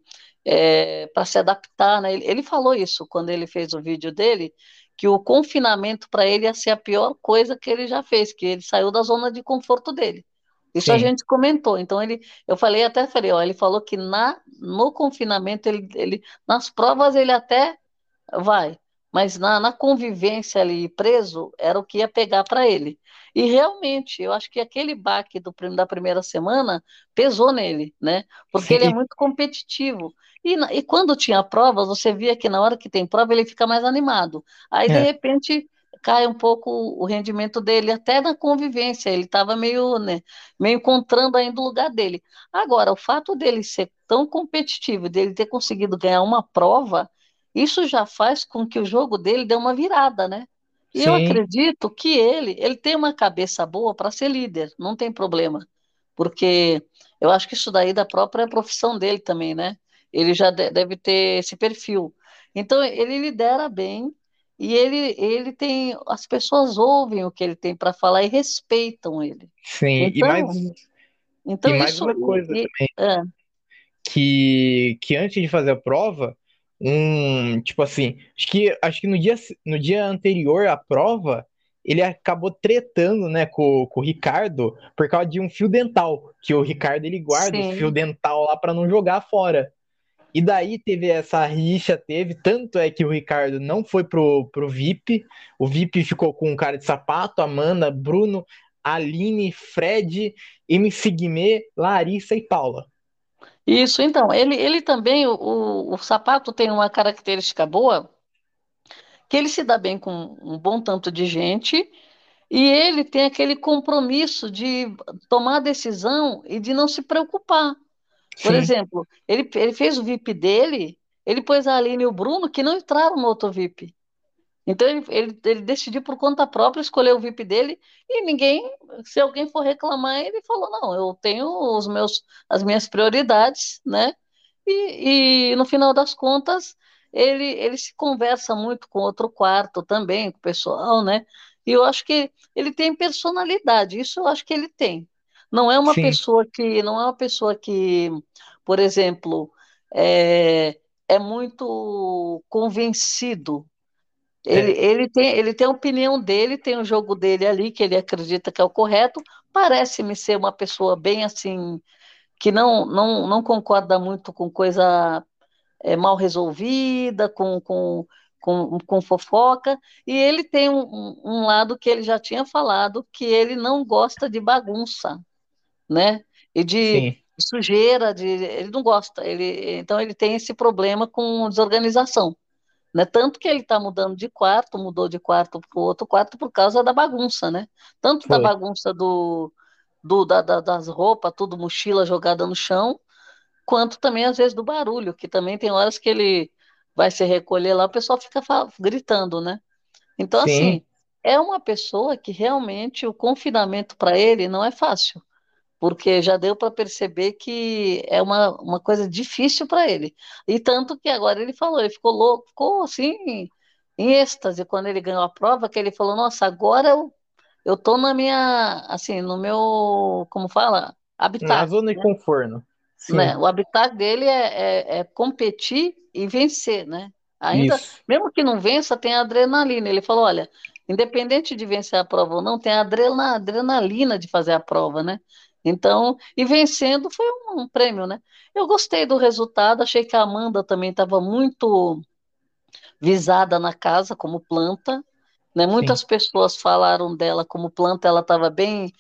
para se adaptar, né? Ele, ele falou isso quando ele fez o vídeo dele, que o confinamento para ele ia ser a pior coisa que ele já fez, que ele saiu da zona de conforto dele. Isso a Sim, gente comentou. Então ele, eu falei até falei, ó, ele falou que na no confinamento ele, ele nas provas ele até vai, mas na, na convivência ali preso era o que ia pegar para ele. E realmente, eu acho que aquele baque do, da primeira semana pesou nele, né? Porque sim, ele é muito competitivo. E, e quando tinha provas, você via que na hora que tem prova ele fica mais animado. Aí, de é, repente, cai um pouco o rendimento dele, até na convivência. Ele estava meio, né, meio encontrando ainda o lugar dele. Agora, o fato dele ser tão competitivo, dele ter conseguido ganhar uma prova isso já faz com que o jogo dele dê uma virada, né? E eu sim, acredito que ele, ele tem uma cabeça boa para ser líder, não tem problema. Porque eu acho que isso daí da própria profissão dele também, né? Ele já de- deve ter esse perfil. Então ele lidera bem e ele, ele tem, as pessoas ouvem o que ele tem para falar e respeitam ele. sim. E mais, Então, e então mais isso uma coisa e- também, é, que, que antes de fazer a prova, um, tipo assim, acho que, acho que no dia, no dia anterior à prova, ele acabou tretando, né, com, com o Ricardo por causa de um fio dental, que o Ricardo ele guarda os fio dental lá para não jogar fora. E daí teve essa rixa, teve, tanto é que o Ricardo não foi pro, pro VIP, o VIP ficou com um cara de sapato, Amanda, Bruno, Aline, Fred, MC Guimê, Larissa e Paula. Isso, então, ele, ele também, o, o, o sapato tem uma característica boa, que ele se dá bem com um bom tanto de gente, e ele tem aquele compromisso de tomar a decisão e de não se preocupar. Por Sim, exemplo, ele, ele fez o VIP dele, ele pôs a Aline e o Bruno, que não entraram no outro VIP. Então ele, ele, ele decidiu por conta própria escolher o VIP dele e ninguém, se alguém for reclamar, ele falou, não, eu tenho os meus, as minhas prioridades, né? E, e no final das contas, ele, ele se conversa muito com outro quarto também, com o pessoal, né? E eu acho que ele tem personalidade, isso eu acho que ele tem. Não é uma sim, pessoa que, não é uma pessoa que, por exemplo, é, é muito convencido ele, é, ele tem, ele tem a opinião dele, tem o jogo dele ali, que ele acredita que é o correto. Parece-me ser uma pessoa bem assim, que não, não, não concorda muito com coisa é, mal resolvida, com, com, com, com fofoca. E ele tem um, um um lado que ele já tinha falado, que ele não gosta de bagunça, né? E de sim, sujeira, de, ele não gosta. Ele, então ele tem esse problema com desorganização. Né? Tanto que ele está mudando de quarto, mudou de quarto para o outro quarto por causa da bagunça, né? Tanto da foi. bagunça do, do, da, da, das roupas, tudo mochila jogada no chão, quanto também às vezes do barulho, que também tem horas que ele vai se recolher lá, o pessoal fica gritando, né? Então, Sim. assim, é uma pessoa que realmente o confinamento para ele não é fácil, porque já deu para perceber que é uma, uma coisa difícil para ele. E tanto que agora ele falou, ele ficou louco, ficou assim, em êxtase quando ele ganhou a prova, que ele falou, nossa, agora eu, eu tô na minha, assim, no meu, como fala? Na Habitat, zona de né? conforto. Sim, né? O habitat dele é, é, é competir e vencer, né? Ainda, isso. mesmo que não vença, tem adrenalina. Ele falou, olha, independente de vencer a prova ou não, tem a adrenalina de fazer a prova, né? Então, e vencendo foi um, um prêmio, né? Eu gostei do resultado, achei que a Amanda também estava muito visada na casa como planta, né? Sim. Muitas pessoas falaram dela como planta, ela estava bem,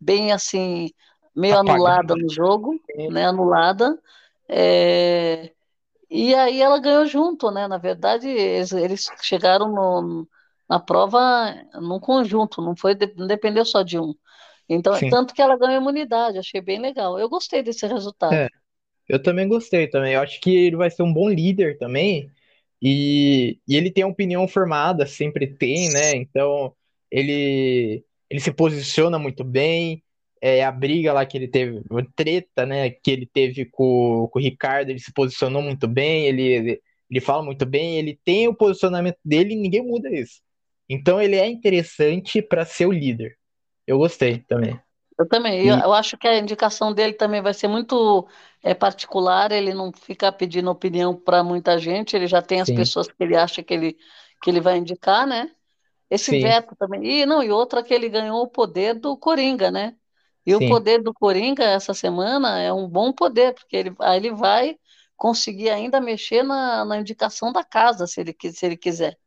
bem assim, meio anulada no jogo, né? Anulada. É, E aí ela ganhou junto, né? Na verdade, eles, eles chegaram no- na prova num conjunto, não foi, não dependeu só de um. Então, Sim. tanto que ela ganhou imunidade, achei bem legal. Eu gostei desse resultado. É, eu também gostei também. Eu acho que ele vai ser um bom líder também. E, e ele tem a opinião formada, sempre tem, né? Então, ele, ele se posiciona muito bem. É, a briga lá que ele teve, a treta, né, que ele teve com, com o Ricardo, ele se posicionou muito bem, ele, ele, ele fala muito bem, ele tem o posicionamento dele e ninguém muda isso. Então, ele é interessante para ser o líder. Eu gostei também. Eu também. Eu, E eu acho que a indicação dele também vai ser muito é, particular. Ele não fica pedindo opinião para muita gente. Ele já tem as sim, pessoas que ele acha que ele, que ele vai indicar, né? Esse sim, veto também. E não, e outra que ele ganhou o poder do Coringa, né? E o sim, poder do Coringa essa semana é um bom poder, porque ele, aí ele vai conseguir ainda mexer na, na indicação da casa, se ele, se ele quiser.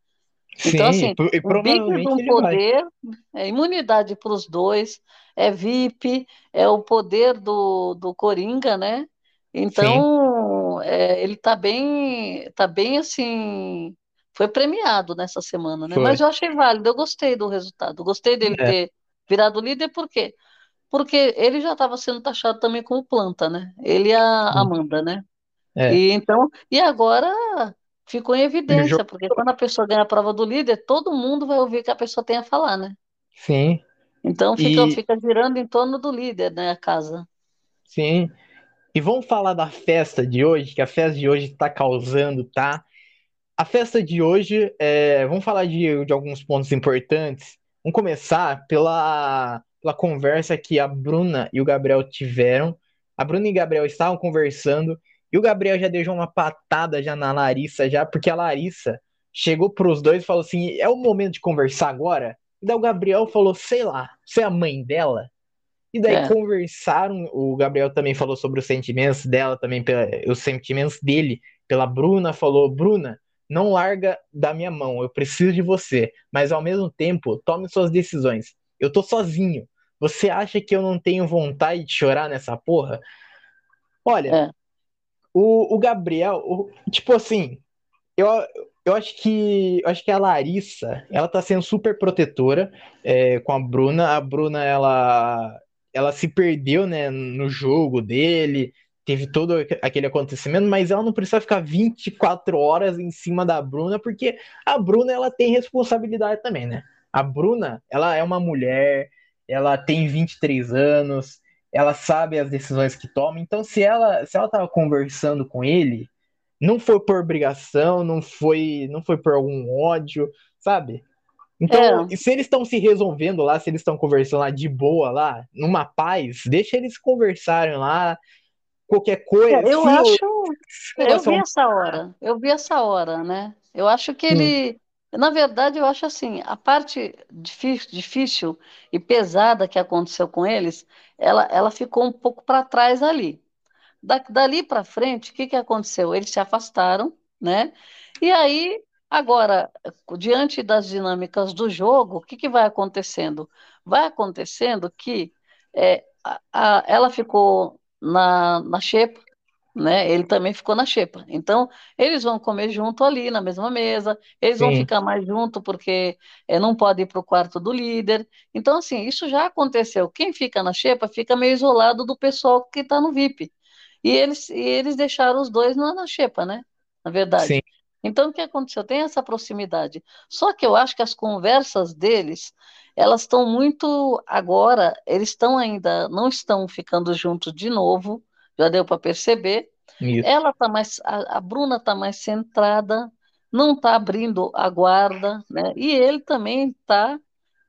Então, sim, assim, e um big um ele vai. poder, é imunidade para os dois, é VIP, é o poder do, do Coringa, né? Então, é, ele tá bem, tá bem assim, foi premiado nessa semana, né? Mas foi. eu achei válido, eu gostei do resultado, gostei dele É, ter virado líder, por quê? Porque ele já estava sendo taxado também como planta, né? Ele e a Amanda, né? é. E então, e agora ficou em evidência, porque quando a pessoa ganha a prova do líder, todo mundo vai ouvir o que a pessoa tem a falar, né? sim, Então fica, e fica girando em torno do líder, né, a casa. sim. E vamos falar da festa de hoje, que a festa de hoje tá causando, tá? A festa de hoje, é, vamos falar de, de alguns pontos importantes. Vamos começar pela, pela conversa que a Bruna e o Gabriel tiveram. A Bruna e o Gabriel estavam conversando e o Gabriel já deixou uma patada já na Larissa, já, porque a Larissa chegou pros dois e falou assim: é o momento de conversar agora? E daí o Gabriel falou: sei lá, você é a mãe dela? E daí É, conversaram, o Gabriel também falou sobre os sentimentos dela, também pela, os sentimentos dele pela Bruna, falou, Bruna, não larga da minha mão, eu preciso de você, mas ao mesmo tempo, tome suas decisões. Eu tô sozinho. Você acha que eu não tenho vontade de chorar nessa porra? Olha, é, o, o Gabriel, o- tipo assim, eu, eu acho que eu acho que a Larissa, ela tá sendo super protetora é, com a Bruna. A Bruna, ela, ela se perdeu, né, no jogo dele, teve todo aquele acontecimento, mas ela não precisa ficar 24 horas em cima da Bruna, porque a Bruna, ela tem responsabilidade também, né? A Bruna, ela é uma mulher, ela tem 23 anos, ela sabe as decisões que toma, então se ela, se ela tava conversando com ele, não foi por obrigação, não foi, não foi por algum ódio, sabe? Então, é. se eles estão se resolvendo lá, se eles estão conversando lá de boa lá, numa paz, deixa eles conversarem lá, qualquer coisa, É, Eu acho, eu vi é um... essa hora, eu vi essa hora, né? Eu acho que Sim, ele, na verdade, eu acho assim, a parte difícil, difícil e pesada que aconteceu com eles, ela, ela ficou um pouco para trás ali. Da- dali para frente, o que que aconteceu? Eles se afastaram, né? E aí, agora, diante das dinâmicas do jogo, o que que vai acontecendo? Vai acontecendo que é, a- a- ela ficou na, na xepa, né? Ele também ficou na xepa. Então, eles vão comer junto ali na mesma mesa, eles vão Sim, ficar mais junto porque é, não pode ir para o quarto do líder. Então, assim, isso já aconteceu. Quem fica na xepa fica meio isolado do pessoal que está no VIP. E eles, e eles deixaram os dois na, na xepa, né? Na sim, verdade. Então, o que aconteceu? Tem essa proximidade. Só que eu acho que as conversas deles, elas estão muito agora, eles estão ainda, não estão ficando juntos de novo, já deu para perceber. isso. Ela tá mais, a, a Bruna está mais centrada, não está abrindo a guarda, né? E ele também está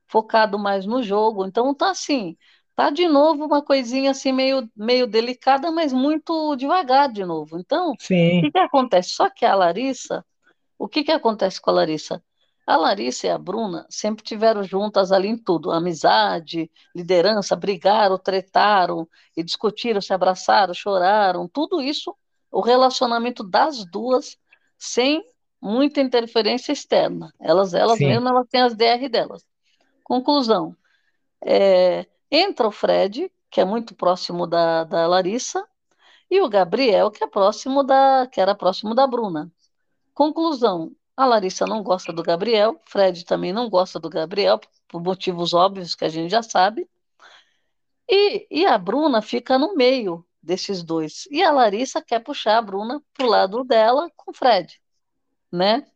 focado mais no jogo. Então tá assim, tá de novo uma coisinha assim meio, meio delicada, mas muito devagar de novo. Então, o que Sim, que acontece? Só que a Larissa, o que que acontece com a Larissa? A Larissa e a Bruna sempre tiveram juntas ali em tudo, amizade, liderança, brigaram, tretaram e discutiram, se abraçaram, choraram, tudo isso, o relacionamento das duas, sem muita interferência externa. Elas, elas sim, mesmas, elas têm as DR delas. Conclusão, é, entra o Fred, que é muito próximo da, da Larissa, e o Gabriel, que é próximo da, que era próximo da Bruna. Conclusão: a Larissa não gosta do Gabriel, Fred também não gosta do Gabriel, por motivos óbvios que a gente já sabe, e, e a Bruna fica no meio desses dois. E a Larissa quer puxar a Bruna pro lado dela com o Fred, né?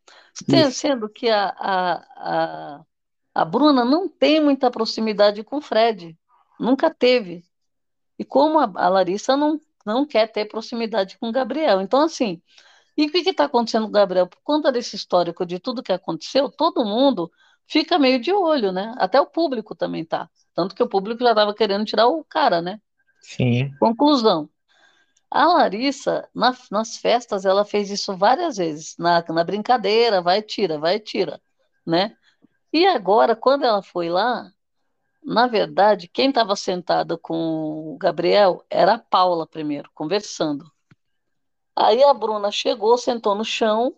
Isso. Sendo que a, a, a, a Bruna não tem muita proximidade com o Fred, nunca teve. E como a, a Larissa não, não quer ter proximidade com o Gabriel. Então, assim. E o que está acontecendo com o Gabriel? Por conta desse histórico de tudo que aconteceu, todo mundo fica meio de olho, né? Até o público também tá. Tanto que o público já estava querendo tirar o cara, né? Sim, Conclusão. A Larissa, na- nas festas, ela fez isso várias vezes. Na, na brincadeira, vai, tira, vai, tira, né? E agora, quando ela foi lá, na verdade, quem estava sentado com o Gabriel era a Paula primeiro, conversando. Aí a Bruna chegou, sentou no chão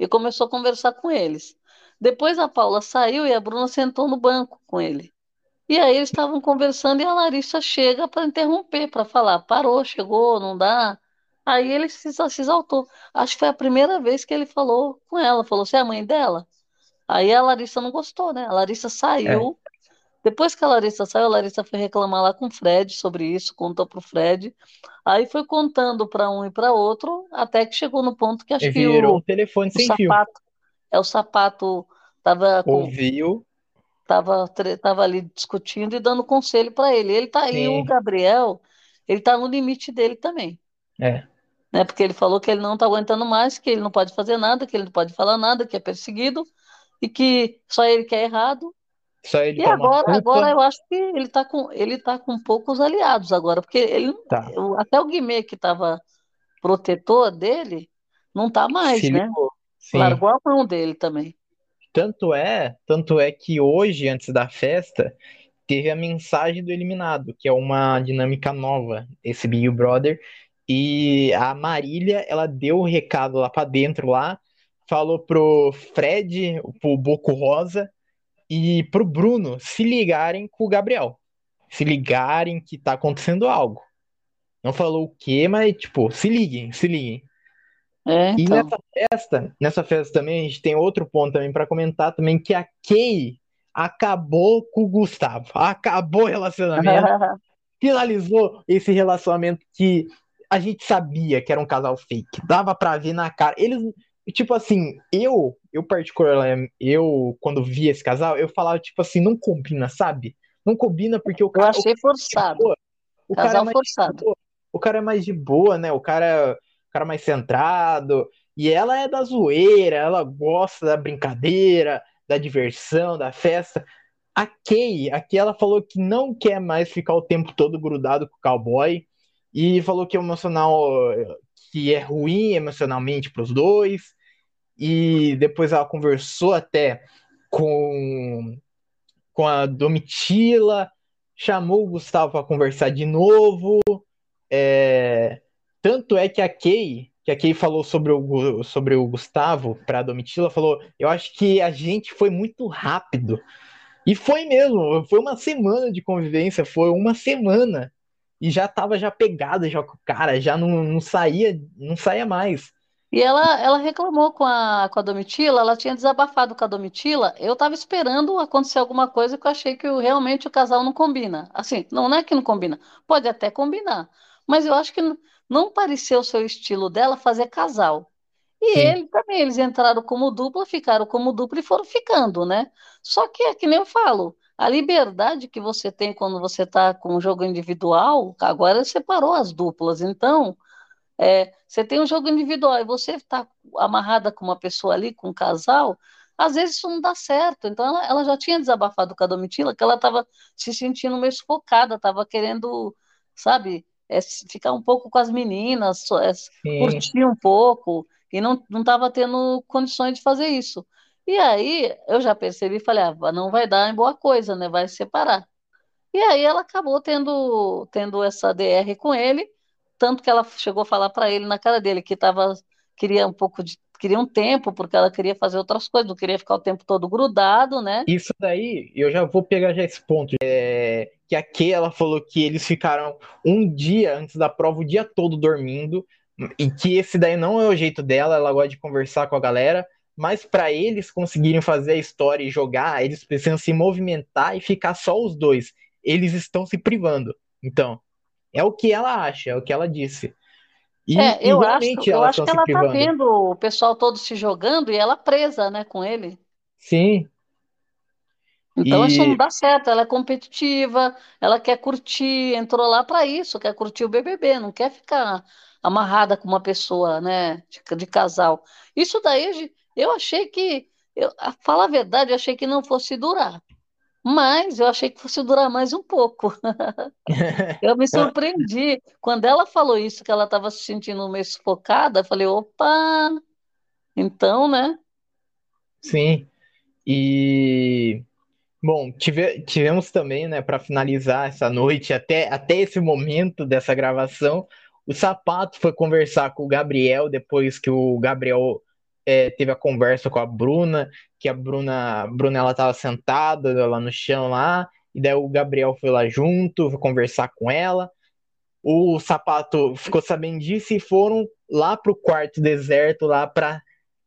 e começou a conversar com eles. Depois a Paula saiu e a Bruna sentou no banco com ele. E aí eles estavam conversando e a Larissa chega para interromper, para falar, parou, chegou, não dá. Aí ele se, exaltou. Acho que foi a primeira vez que ele falou com ela, falou, você é a mãe dela? Aí a Larissa não gostou, né? A Larissa é. Depois que a Larissa saiu, a Larissa foi reclamar lá com o Fred sobre isso, contou para o Fred. Aí foi contando para um e para outro, até que chegou no ponto que acho que Virou um o, telefone o sem fio. sapato é o sapato tava com Ouviu, tava, tava ali discutindo e dando conselho para ele. Ele tá aí, o Gabriel, ele tá no limite dele também, é. né? Porque ele falou que ele não tá aguentando mais, que ele não pode fazer nada, que ele não pode falar nada, que é perseguido e que só ele que é errado. Só ele E agora, agora eu acho que ele tá com ele tá com poucos aliados agora, porque ele Tá. até o Guimê que estava protetor dele não tá Se mais, né? ligou. Sim. Largou a mão dele também. Tanto é, tanto é que hoje, antes da festa, teve a mensagem do eliminado, que é uma dinâmica nova, esse Big Brother. E a Marília, ela deu o recado lá pra dentro lá, falou pro Fred, pro Boco Rosa e pro Bruno se ligarem com o Gabriel. Se ligarem que tá acontecendo algo. Não falou o quê, mas tipo, se liguem, se liguem. É, E então. nessa festa, nessa festa também, a gente tem outro ponto também para comentar também, que a Kay acabou com o Gustavo. Acabou o relacionamento, finalizou esse relacionamento que a gente sabia que era um casal fake. Dava pra ver na cara. Eles, tipo assim, eu, eu particularmente, eu quando via esse casal, eu falava tipo assim, não combina, sabe? Não combina porque o Eu cara, o achei forçado. o cara é Casal mais de forçado. boa. O cara é mais de boa, né? O cara, o cara é mais centrado. E ela é da zoeira, ela gosta da brincadeira, da diversão, da festa. A Kay, aqui ela falou que não quer mais ficar o tempo todo grudado com o cowboy e falou que é emocional, que é ruim emocionalmente para os dois. E depois ela conversou até com, com a Domitila, chamou o Gustavo para conversar de novo. É, tanto é que a Kay, que a Kay falou sobre o, sobre o Gustavo para a Domitila, falou: Eu acho que a gente foi muito rápido. E foi mesmo, foi uma semana de convivência, foi uma semana. E já tava já pegada já com o cara, já não, não saía, não saía mais. E ela, ela reclamou com a, com a Domitila, ela tinha desabafado com a Domitila. Eu estava esperando acontecer alguma coisa que eu achei que realmente o casal não combina. Assim, não, não é que não combina, pode até combinar, mas eu acho que não, não pareceu o seu estilo dela fazer casal. E Sim, ele também, eles entraram como dupla, ficaram como dupla e foram ficando, né? Só que é que nem eu falo, a liberdade que você tem quando você está com um jogo individual, agora separou as duplas, então. É, você tem um jogo individual e você está amarrada com uma pessoa ali, com um casal, às vezes isso não dá certo. Então ela, ela já tinha desabafado com a Domitila que ela estava se sentindo meio sufocada, estava querendo, sabe, é, ficar um pouco com as meninas, é, curtir um pouco, e não não estava tendo condições de fazer isso. E aí eu já percebi e falei, ah, não vai dar em boa coisa, né? Vai separar. E aí ela acabou tendo, tendo essa DR com ele, tanto que ela chegou a falar para ele na cara dele que tava, queria um pouco de, queria um tempo, porque ela queria fazer outras coisas, não queria ficar o tempo todo grudado, né? Isso daí, eu já vou pegar já esse ponto. É, que a Kay, ela falou que eles ficaram um dia antes da prova, o dia todo dormindo, e que esse daí não é o jeito dela, ela gosta de conversar com a galera, mas para eles conseguirem fazer a história e jogar, eles precisam se movimentar e ficar só os dois. Eles estão se privando. Então, é o que ela acha, é o que ela disse. E, É, e eu acho, eu acho que ela tá privando. vendo o pessoal todo se jogando e ela presa, né, com ele. Sim, Então isso não e dá certo. Ela é competitiva, ela quer curtir, entrou lá para isso, quer curtir o BBB, não quer ficar amarrada com uma pessoa, né, de, de casal. Isso daí gente, eu achei que, eu, a falar a verdade, eu achei que não fosse durar, mas eu achei que fosse durar mais um pouco. Eu me surpreendi quando ela falou isso, que ela estava se sentindo meio sufocada. Eu falei, opa, então, né? sim. E Bom, tive- tivemos também, né, para finalizar essa noite, até, até esse momento dessa gravação, o Sapato foi conversar com o Gabriel depois que o Gabriel é, teve a conversa com a Bruna, que a Bruna, Bruna ela estava sentada lá no chão lá, e daí o Gabriel foi lá junto, foi conversar com ela. O Sapato ficou sabendo disso e foram lá pro quarto deserto lá para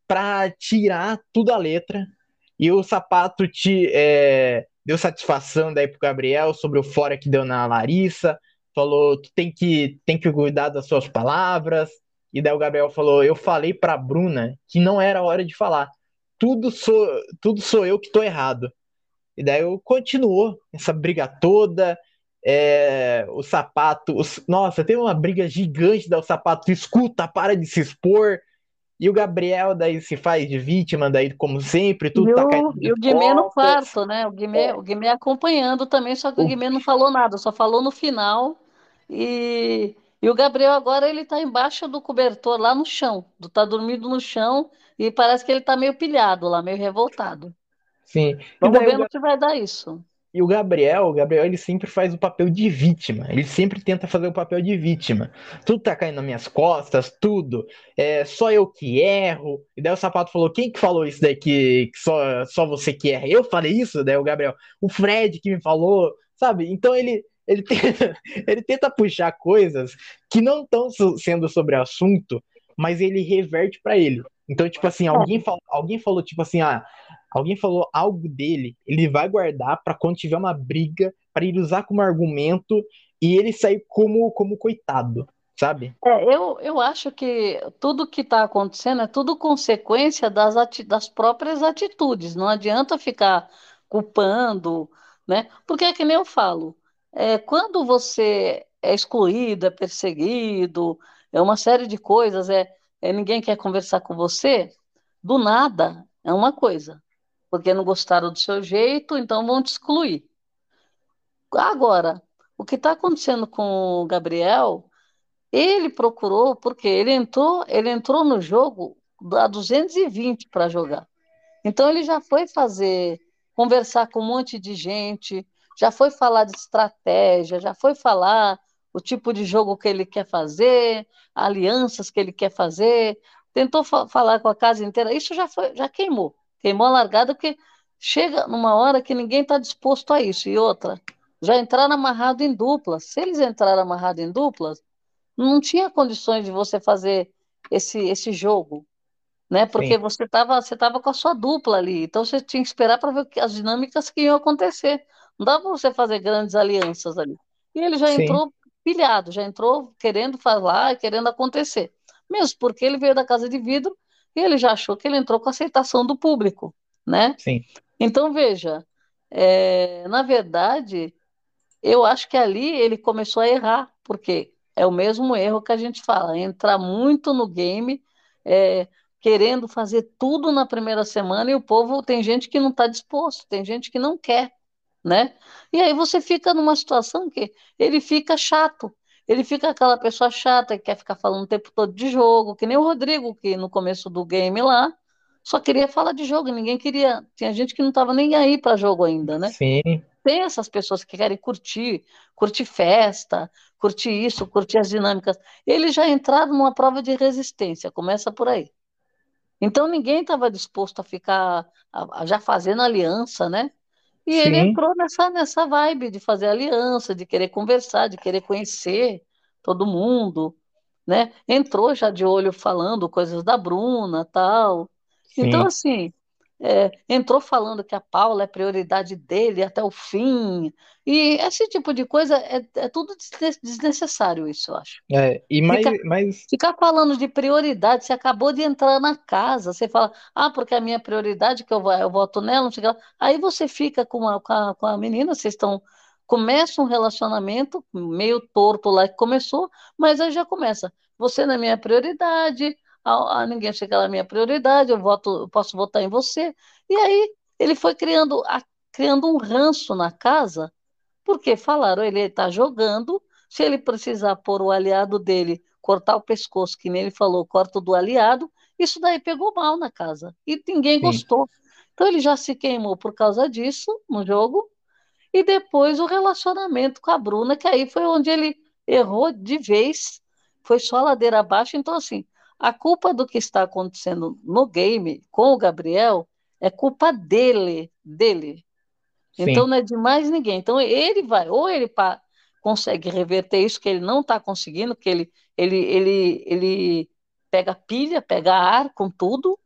para tirar tudo a letra e o Sapato te é, deu satisfação daí pro Gabriel sobre o fora que deu na Larissa, falou, tu tem que, tem que cuidar das suas palavras. E daí o Gabriel falou, eu falei pra Bruna que não era hora de falar. Tudo sou, tudo sou eu que tô errado. E daí eu continuou essa briga toda. É, o sapato, os, nossa, teve uma briga gigante da o sapato escuta, para de se expor, e o Gabriel daí se faz de vítima, daí, como sempre, tudo E tá o, caindo e o Guimê no quarto, né? O Guimê, É, o Guimê acompanhando também, só que o o, Guimê não falou nada, só falou no final. E, e o Gabriel agora ele tá embaixo do cobertor, lá no chão, do, tá dormindo no chão e parece que ele tá meio pilhado lá, meio revoltado. sim. E Vamos o, ver no que vai dar isso. e o Gabriel, o Gabriel, ele sempre faz o papel de vítima. Ele sempre tenta fazer o papel de vítima. Tudo tá caindo nas minhas costas, tudo. É só eu que erro. E daí o Sapato falou: quem que falou isso daí que, que só, só você que erra? Eu falei isso? Daí o Gabriel, o Fred que me falou, sabe? Então ele. Ele tenta, ele tenta puxar coisas que não estão sendo sobre assunto, mas ele reverte para ele. Então, tipo assim, alguém, fal, alguém falou, tipo assim, ah, alguém falou algo dele, ele vai guardar para quando tiver uma briga, para ele usar como argumento e ele sair como, como coitado, sabe? É, eu, eu acho que tudo que está acontecendo é tudo consequência das, das próprias atitudes. Não adianta ficar culpando, né? Porque é que nem eu falo, é, quando você é excluído, é perseguido, é uma série de coisas, é, é ninguém quer conversar com você, do nada é uma coisa, porque não gostaram do seu jeito, então vão te excluir. Agora, o que está acontecendo com o Gabriel ele procurou, porque ele entrou, ele entrou no jogo a 220 para jogar. Então ele já foi fazer, conversar com um monte de gente, já foi falar de estratégia, já foi falar o tipo de jogo que ele quer fazer, alianças que ele quer fazer, tentou fa falar com a casa inteira. Isso já foi, já queimou, queimou a largada, porque chega numa hora que ninguém está disposto a isso. E outra, já entraram amarrado em duplas. Se eles entraram amarrado em duplas, não tinha condições de você fazer esse, esse jogo, né? Porque Sim. você estava você tava com a sua dupla ali, então você tinha que esperar para ver as dinâmicas que iam acontecer. Não dá para você fazer grandes alianças ali. E ele já Sim. entrou pilhado, já entrou querendo falar, querendo acontecer. Mesmo porque ele veio da casa de vidro e ele já achou que ele entrou com aceitação do público, né? Sim. Então, veja, é, na verdade, eu acho que ali ele começou a errar, porque é o mesmo erro que a gente fala, entrar muito no game, é, querendo fazer tudo na primeira semana e o povo tem gente que não está disposto, tem gente que não quer, né? E aí você fica numa situação que ele fica chato, ele fica aquela pessoa chata que quer ficar falando o tempo todo de jogo, que nem o Rodrigo, que no começo do game lá, só queria falar de jogo, ninguém queria. Tinha gente que não estava nem aí para jogo ainda, né? Sim. Tem essas pessoas que querem curtir, curtir festa, curtir isso, curtir as dinâmicas. Eles já entraram numa prova de resistência, começa por aí. Então ninguém estava disposto a ficar a, a já fazendo aliança, né? E Sim. ele entrou nessa, nessa vibe de fazer aliança, de querer conversar, de querer conhecer todo mundo, né? Entrou já de olho falando coisas da Bruna, tal. Então, assim, é, entrou falando que a Paula é prioridade dele até o fim. E esse tipo de coisa é, é tudo desnecessário, isso, eu acho. É, e mais, ficar, mais... ficar falando de prioridade, você acabou de entrar na casa, você fala, ah, porque a minha prioridade, que eu, eu voto nela, não sei lá. Aí você fica com a, com a, com a menina, vocês estão. Começa um relacionamento meio torto lá que começou, mas aí já começa. Você não é minha prioridade, a, a ninguém chega na minha prioridade, eu voto, eu posso votar em você. E aí ele foi criando, a, criando um ranço na casa, porque falaram, ele está jogando, se ele precisar pôr o aliado dele, cortar o pescoço, que nem ele falou, corta do aliado, isso daí pegou mal na casa. E ninguém Sim. gostou. Então ele já se queimou por causa disso no jogo. E depois o relacionamento com a Bruna, que aí foi onde ele errou de vez, foi só ladeira abaixo. Então, assim, a culpa do que está acontecendo no game com o Gabriel é culpa dele, dele. Sim. Então não é de mais ninguém. Então ele vai, ou ele pa, consegue reverter isso que ele não está conseguindo, que ele, ele, ele, ele pega pilha, pega ar com tudo,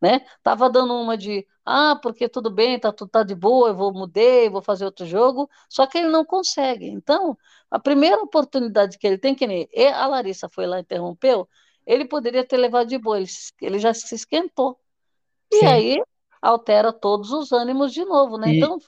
né? Tava dando uma de, ah, porque tudo bem, tá tudo tá de boa, eu vou mudei, vou fazer outro jogo, só que ele não consegue. Então, a primeira oportunidade que ele tem que nem a Larissa foi lá e interrompeu, ele poderia ter levado de boa, ele, ele já se esquentou. E Sim. aí altera todos os ânimos de novo, né? E... Então,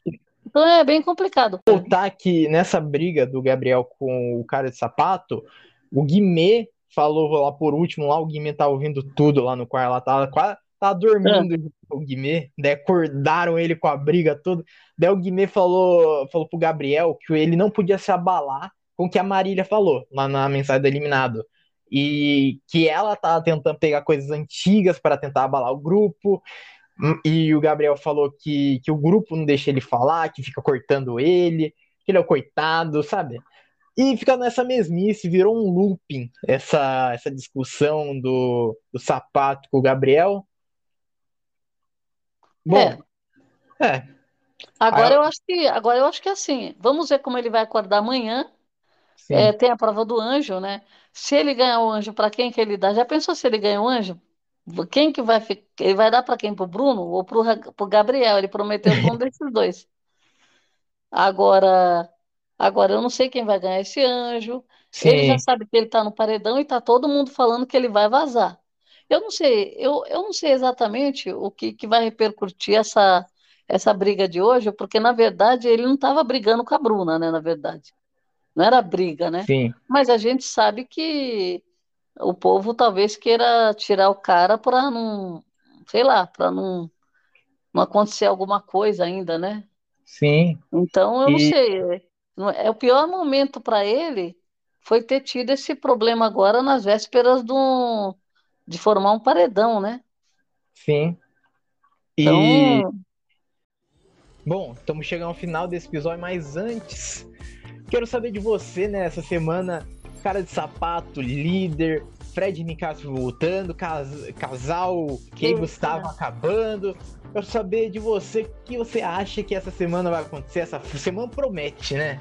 então é bem complicado. Voltar que nessa briga do Gabriel com o cara de sapato, o Guimê falou lá por último, lá o Guimê tá ouvindo tudo lá no quarto, lá tava quase tá dormindo é. o Guimê, daí acordaram ele com a briga toda. Daí o Guimê falou, falou pro Gabriel que ele não podia se abalar com o que a Marília falou lá na mensagem do eliminado e que ela tá tentando pegar coisas antigas para tentar abalar o grupo. Hum, e o Gabriel falou que, que o grupo não deixa ele falar, que fica cortando ele, que ele é o coitado, sabe? E fica nessa mesmice, virou um looping essa, essa discussão do, do sapato com o Gabriel. Bom, é. é. Agora Aí, eu acho que agora eu acho que é assim, vamos ver como ele vai acordar amanhã. É, tem a prova do anjo, né? Se ele ganhar o anjo, para quem que ele dá? Já pensou se ele ganha o anjo? Quem que vai ficar? Ele vai dar para quem? Para o Bruno ou para o Gabriel? Ele prometeu para um desses dois. Agora, agora eu não sei quem vai ganhar esse anjo. Sim. Ele já sabe que ele está no paredão e está todo mundo falando que ele vai vazar. Eu não sei, eu, eu não sei exatamente o que, que vai repercutir essa, essa briga de hoje, porque na verdade ele não estava brigando com a Bruna, né? Na verdade. Não era briga, né? Sim. Mas a gente sabe que o povo talvez queira tirar o cara para não, sei lá, para não, não acontecer alguma coisa ainda, né? Sim. Então eu e... não sei. É o pior momento para ele foi ter tido esse problema agora nas vésperas do, de formar um paredão, né? Sim. E então... Bom, estamos chegando ao final desse episódio, mas antes Quero saber de você, né, essa semana, cara de sapato, líder, Fred e Nicásio voltando, cas casal que Gustavo acabando. Quero saber de você o que você acha que essa semana vai acontecer. Essa semana promete, né?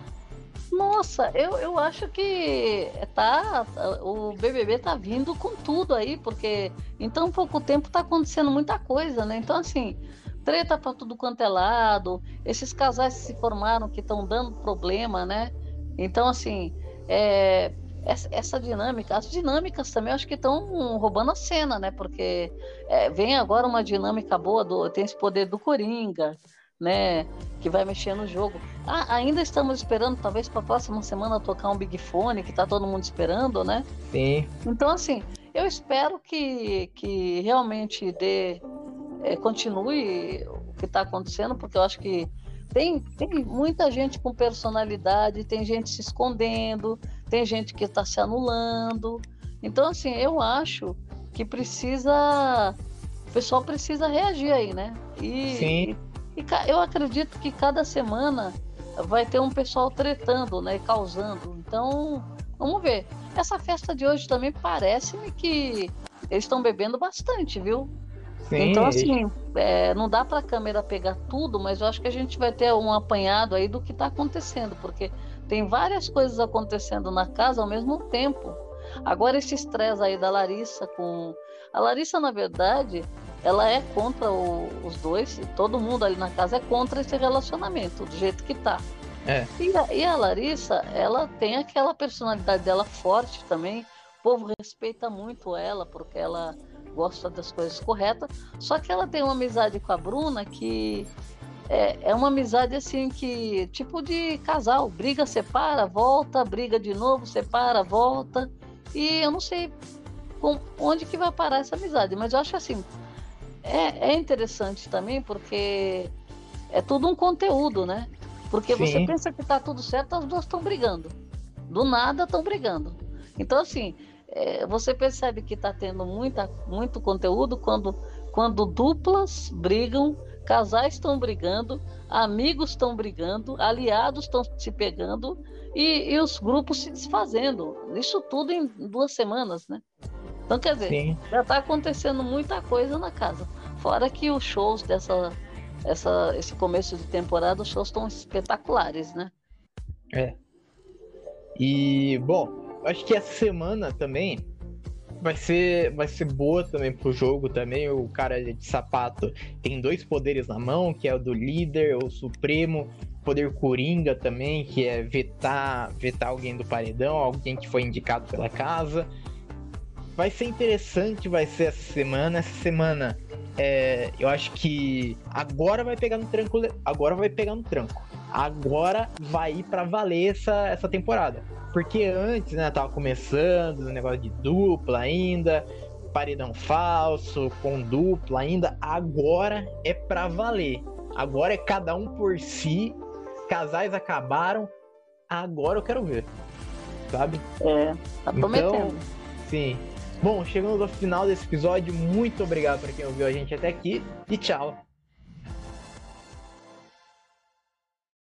Nossa, eu, eu acho que tá o BBB tá vindo com tudo aí, porque em tão pouco tempo tá acontecendo muita coisa, né? Então, assim, treta para tudo quanto é lado, esses casais que se formaram que estão dando problema, né? Então, assim, é, essa, essa, dinâmica, as dinâmicas também acho que estão roubando a cena, né? Porque é, vem agora uma dinâmica boa, do, tem esse poder do Coringa, né? Que vai mexer no jogo. Ah, ainda estamos esperando, talvez para a próxima semana tocar um Big Fone, que está todo mundo esperando, né? Sim. Então, assim, eu espero que, que realmente dê, é, continue o que está acontecendo, porque eu acho que tem, tem muita gente com personalidade, tem gente se escondendo, tem gente que está se anulando. Então, assim, eu acho que precisa. O pessoal precisa reagir aí, né? E, Sim. E, e eu acredito que cada semana vai ter um pessoal tretando, né? Causando. Então, vamos ver. Essa festa de hoje também parece-me que eles estão bebendo bastante, viu? Sim, então, assim, é, não dá para a câmera pegar tudo, mas eu acho que a gente vai ter um apanhado aí do que está acontecendo, porque tem várias coisas acontecendo na casa ao mesmo tempo. Agora, esse estresse aí da Larissa com. A Larissa, na verdade, ela é contra o, os dois, todo mundo ali na casa é contra esse relacionamento, do jeito que tá. É. E, a, e a Larissa, ela tem aquela personalidade dela forte também. O povo respeita muito ela, porque ela gosta das coisas corretas. Só que ela tem uma amizade com a Bruna que é, é uma amizade assim que tipo de casal, briga, separa, volta, briga de novo, separa, volta. E eu não sei com, onde que vai parar essa amizade, mas eu acho assim é, é interessante também porque é tudo um conteúdo, né? Porque Sim. você pensa que tá tudo certo, as duas estão brigando. Do nada estão brigando. Então, assim, é, você percebe que está tendo muita, muito conteúdo quando, quando duplas brigam, casais estão brigando, amigos estão brigando, aliados estão se pegando e, e, os grupos se desfazendo. Isso tudo em duas semanas, né? Então, quer dizer, Sim. já está acontecendo muita coisa na casa. Fora que os shows dessa essa, esse começo de temporada, os shows estão espetaculares, né? É. E, bom, acho que essa semana também vai ser, vai ser boa também pro jogo também. O cara de sapato tem dois poderes na mão, que é o do líder, o supremo, poder coringa também, que é vetar, vetar alguém do paredão, alguém que foi indicado pela casa. Vai ser interessante, vai ser essa semana. Essa semana, é, eu acho que agora vai pegar no tranco, agora vai pegar no tranco. Agora vai ir para valer essa, essa temporada porque antes, né, tava começando o negócio de dupla ainda, paredão falso, com dupla ainda. Agora é pra valer. Agora é cada um por si. Casais acabaram. Agora eu quero ver. Sabe? É, tá prometendo. Então, sim. Bom, chegamos ao final desse episódio. Muito obrigado para quem ouviu a gente até aqui e tchau.